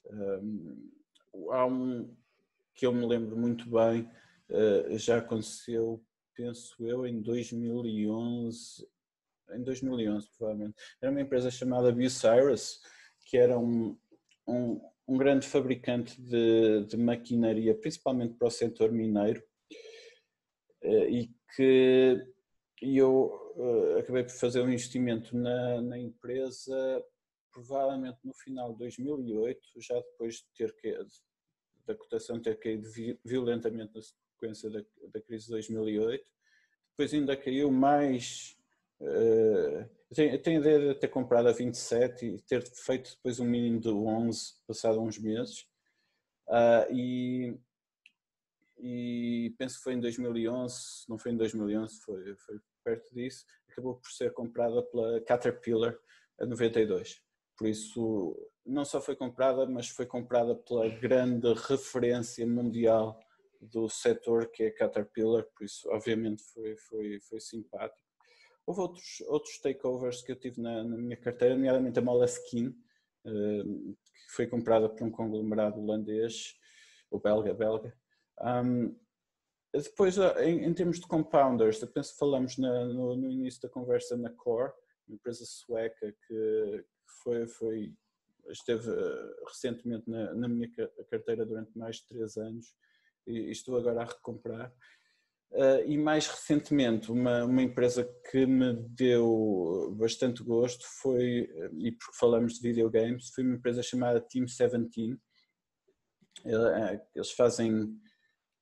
Um, há um que eu me lembro muito bem, uh, já aconteceu, penso eu, em 2011, em 2011 provavelmente. Era uma empresa chamada Bucyrus, que era um, um, um grande fabricante de, de maquinaria, principalmente para o setor mineiro, uh, e que e eu uh, acabei por fazer um investimento na, na, empresa provavelmente no final de 2008, já depois de ter que, da cotação ter caído violentamente na sequência da, da crise de 2008. Depois ainda caiu mais. Uh, tenho, tenho a ideia de ter comprado a 27 e ter feito depois um mínimo de 11 passado uns meses. Uh, e, e penso que foi em 2011, não foi em 2011, foi, foi perto disso, acabou por ser comprada pela Caterpillar a 92. Por isso, não só foi comprada, mas foi comprada pela grande referência mundial do setor que é a Caterpillar, por isso, obviamente, foi, foi, foi simpático. Houve outros, outros takeovers que eu tive na, na minha carteira, nomeadamente a Moleskine, eh, que foi comprada por um conglomerado holandês, ou belga, belga. Um, depois, ah, em, em, termos de compounders, eu penso que falamos na, no, no, início da conversa na Core, uma empresa sueca que, foi, foi, esteve uh, recentemente na, na, minha carteira durante mais de três anos e estou agora a recomprar. Uh, e mais recentemente, uma, uma empresa que me deu bastante gosto foi, e porque falamos de videogames, foi uma empresa chamada Team 17. Eles fazem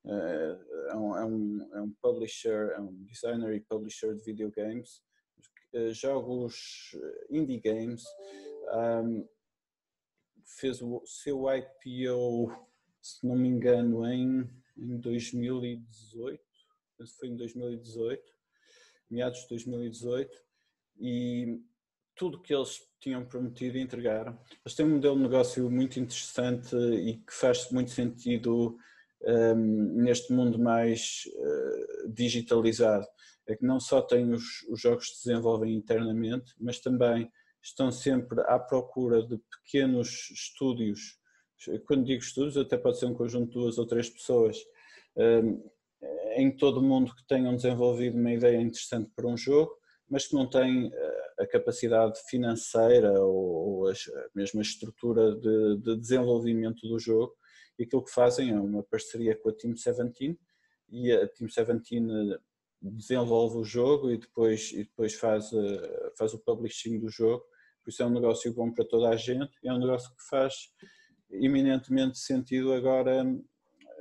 é, é, um, é, um, é um publisher, é um designer e publisher de videogames, eh, jogos eh, indie games, um, fez o seu IPO, se não me engano, em em 2018, penso que foi em 2018, meados de 2018, e tudo que eles tinham prometido entregaram. Eles têm um modelo de negócio muito interessante e que faz muito sentido um, neste mundo mais uh, digitalizado. É que não só têm os, os jogos que se desenvolvem internamente, mas também estão sempre à procura de pequenos estúdios. Quando digo estúdios, até pode ser um conjunto de duas ou três pessoas um, em todo o mundo que tenham desenvolvido uma ideia interessante para um jogo, mas que não têm eh, a capacidade financeira ou, a mesma estrutura de, de desenvolvimento do jogo e aquilo que fazem é uma parceria com a Team 17 e a Team 17 eh, desenvolve o jogo e depois, e depois faz, eh, faz o publishing do jogo, por isso é um negócio bom para toda a gente, é um negócio que faz eminentemente sentido agora,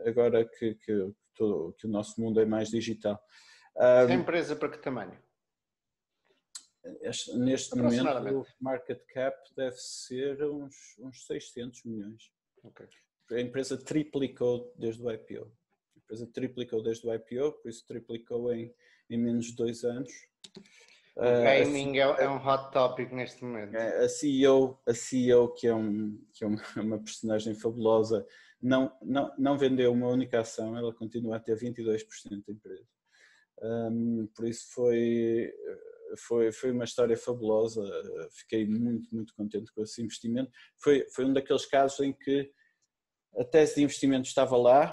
agora que, que, todo, que o nosso mundo é mais digital. Um, empresa para que tamanho? Este, neste momento o market cap deve ser uns, uns 600 milhões. Okay a empresa triplicou desde o IPO. A empresa triplicou desde o IPO, por isso triplicou em, em menos de dois anos. O gaming uh, é, é, um hot topic neste momento. A CEO, a CEO que é, um, que é uma, [laughs] uma personagem fabulosa, não, não, não vendeu uma única ação, ela continua a ter 22% da empresa. Um, por isso foi, foi, foi uma história fabulosa, fiquei muito, muito contente com esse investimento. Foi, foi um daqueles casos em que a tese de investimento estava lá,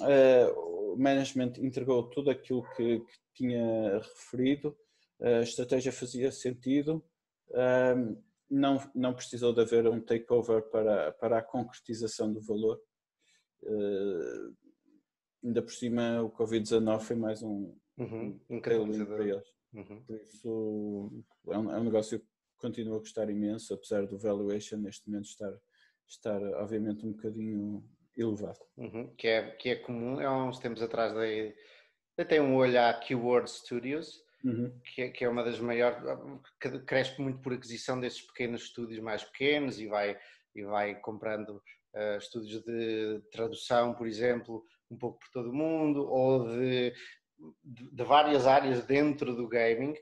uh, o management entregou tudo aquilo que, que tinha referido, a estratégia fazia sentido, uh, não, não precisou de haver um takeover para, para a concretização do valor. Ainda por cima, o Covid-19 foi mais um, uhum, um para eles. Uhum. Por isso, é um, é um negócio que continua a gostar imenso, apesar do valuation neste momento estar estar obviamente um bocadinho elevado. Uhum, que, é, que é comum, há uns tempos atrás dei, até um olho à Keyword Studios, uhum. que, é, que é uma das maiores, que cresce muito por aquisição desses pequenos estúdios mais pequenos e vai, e vai comprando uh, estúdios de tradução, por exemplo, um pouco por todo o mundo, ou de, de, de várias áreas dentro do gaming,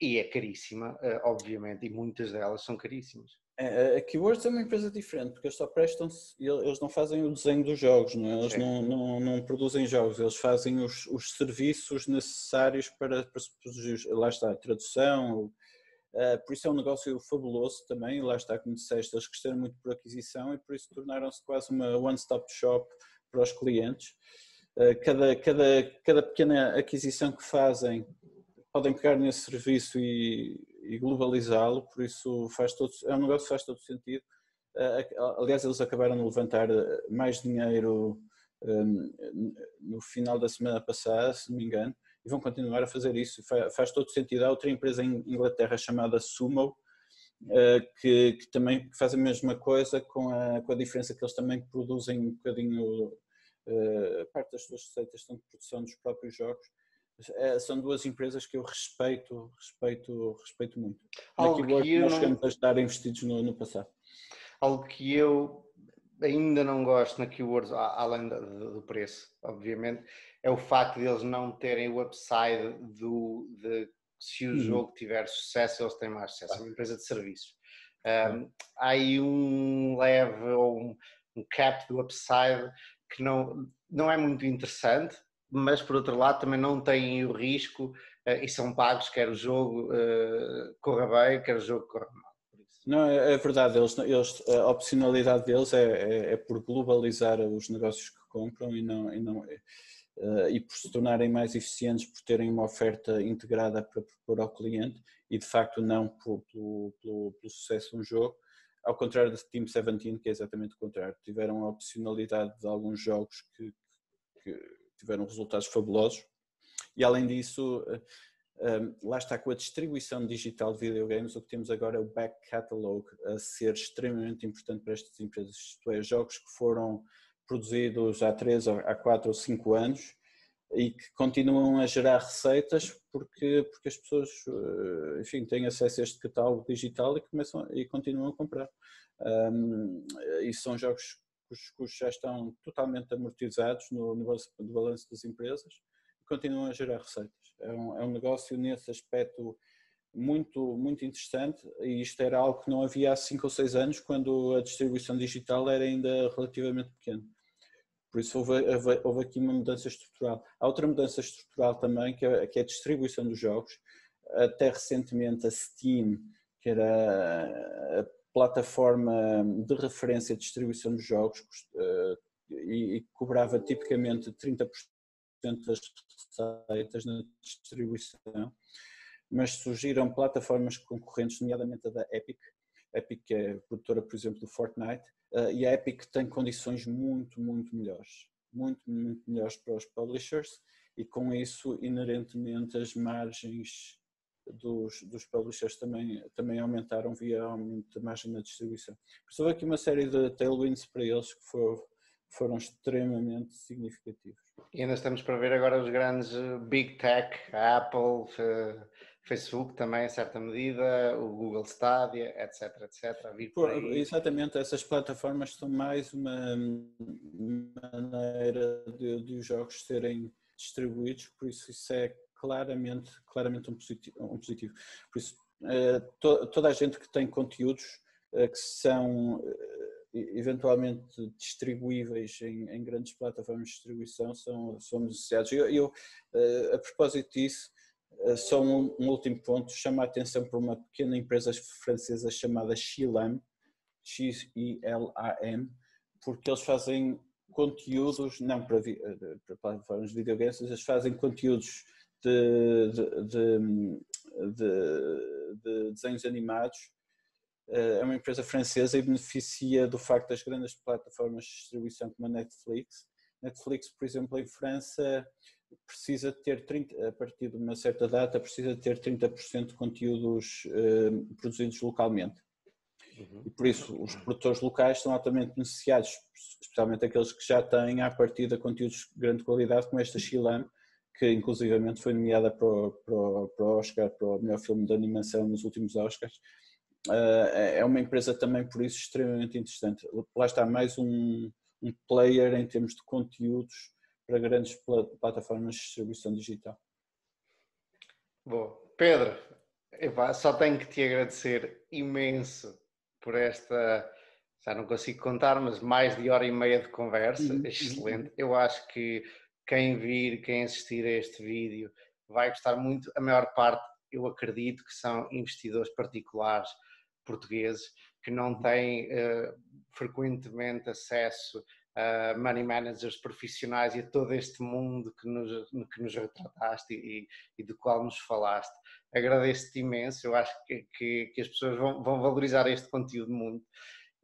e é caríssima, uh, obviamente, e muitas delas são caríssimas. É, a Keywords é uma empresa diferente, porque eles só prestam eles não fazem o desenho dos jogos, não é? eles não, não, não, produzem jogos, eles fazem os, os serviços necessários para, para produzir, lá está, a tradução, uh, por isso é um negócio fabuloso também, lá está, como disseste, eles cresceram muito por aquisição e por isso tornaram-se quase uma one-stop shop para os clientes. Uh, cada, cada, cada pequena aquisição que fazem podem pegar nesse serviço e e globalizá-lo, por isso faz todo, é um negócio que faz todo sentido. Eh, aliás, eles acabaram de levantar eh, mais dinheiro ehm, no final da semana passada, se não me engano, e vão continuar a fazer isso. Faz todo sentido. Há outra empresa em Inglaterra chamada Sumo, eh, que, que também faz a mesma coisa, com a, com a diferença que eles também produzem um bocadinho, parte das suas receitas estão de produção dos próprios jogos são duas empresas que eu respeito, respeito, respeito muito. Algo que nós chegamos a estar investidos no, no passado. Algo que eu ainda não gosto na Keywords, além do preço, obviamente, é o facto de eles não terem o upside do, de se o uhum. jogo tiver sucesso, eles têm mais sucesso. É uma empresa de serviços. Um, há aí um leve ou um, um cap do upside que não, não é muito interessante, mas por outro lado também não têm o risco uh, e são pagos, quer o jogo uh, corra bem, quer o jogo corra mal. Não, é, é verdade, eles, eles, a opcionalidade deles é, é, é, por globalizar os negócios que compram e, não, e, não, uh, e por se tornarem mais eficientes, por terem uma oferta integrada para propor ao cliente e de facto não por, pelo, pelo, pelo sucesso de um jogo, ao contrário da Team 17, que é exatamente o contrário. Tiveram a opcionalidade de alguns jogos que, que tiveram resultados fabulosos. E além disso, eh, eh, lá está com a distribuição digital de videogames, o que temos agora é o back catalog a ser extremamente importante para estas empresas, isto é, jogos que foram produzidos há 3, há 4 ou 5 anos e que continuam a gerar receitas porque, porque as pessoas, eh, enfim, têm acesso a este catálogo digital e, começam, e continuam a comprar. Um, e são jogos cujos custos já estão totalmente amortizados no, no balanço das empresas e continuam a gerar receitas. É um, é um negócio nesse aspecto muito, muito interessante e isto era algo que não havia há 5 ou 6 anos quando a distribuição digital era ainda relativamente pequena. Por isso houve, houve, aqui uma mudança estrutural. Há outra mudança estrutural também que é, que é a distribuição dos jogos. Até recentemente a Steam, que era a plataforma de referência de distribuição dos jogos uh, e, e, cobrava tipicamente 30% das receitas na distribuição, mas surgiram plataformas concorrentes, nomeadamente a da Epic, Epic é produtora, por exemplo, do Fortnite, uh, e a Epic tem condições muito, muito melhores, muito, muito melhores para os publishers, e com isso, inerentemente, as margens dos, dos publishers também, também aumentaram via aumento da margem na distribuição. Por isso houve aqui uma série de tailwinds para eles que foram, foram extremamente significativos. E ainda estamos para ver agora os grandes eh, Big Tech, a Apple, eh, Facebook também em certa medida, o Google Stadia, etc, etc. Por, exatamente, essas plataformas são mais uma maneira de, de os jogos serem distribuídos, por isso isso é claramente, claramente um positivo. Um positivo. Por isso, eh, toda a gente que tem conteúdos eh, que são eh, eventualmente distribuíveis em, em, grandes plataformas de distribuição são, são beneficiados. Eu, eu, a propósito disso, só um, um, último ponto, chama a atenção para uma pequena empresa francesa chamada Xilam, X-I-L-A-M, porque eles fazem conteúdos, não para, para plataformas de videogames, eles fazem conteúdos de, de, de, de desenhos animados. Eh, é uma empresa francesa e beneficia do facto das grandes plataformas de distribuição como a Netflix. Netflix, por exemplo, em França, precisa ter 30, a partir de uma certa data, precisa ter 30% de conteúdos uh, produzidos localmente. Uhum. E por isso os produtores locais são altamente beneficiados, especialmente aqueles que já têm à partida conteúdos de grande qualidade, como esta Xilam, que inclusivamente foi nomeada para o, para, o, Oscar, para o melhor filme de animação nos últimos Oscars. Uh, é uma empresa também por isso extremamente interessante. Lá está mais um, um player em termos de conteúdos para grandes plataformas de distribuição digital. Bom, Pedro, só tenho que te agradecer imenso por esta, já não consigo contar, mas mais de hora e meia de conversa, uhum. excelente. Eu acho que quem vir, quem assistir a este vídeo vai gostar muito. A maior parte, eu acredito, que são investidores particulares portugueses que não uhum. têm uh, frequentemente acesso a money managers profissionais e a todo este mundo que nos, que nos retrataste e, e do qual nos falaste. Agradeço-te imenso, eu acho que, que, que as pessoas vão, vão valorizar este conteúdo muito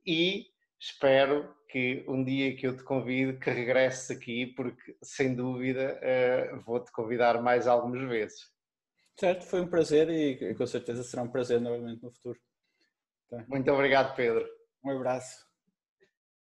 e espero que um dia que eu te convido que regresses aqui, porque sem dúvida uh, vou-te convidar mais algumas vezes. Certo, foi um prazer e com certeza será um prazer novamente no futuro. Tá. Muito obrigado, Pedro. Um abraço.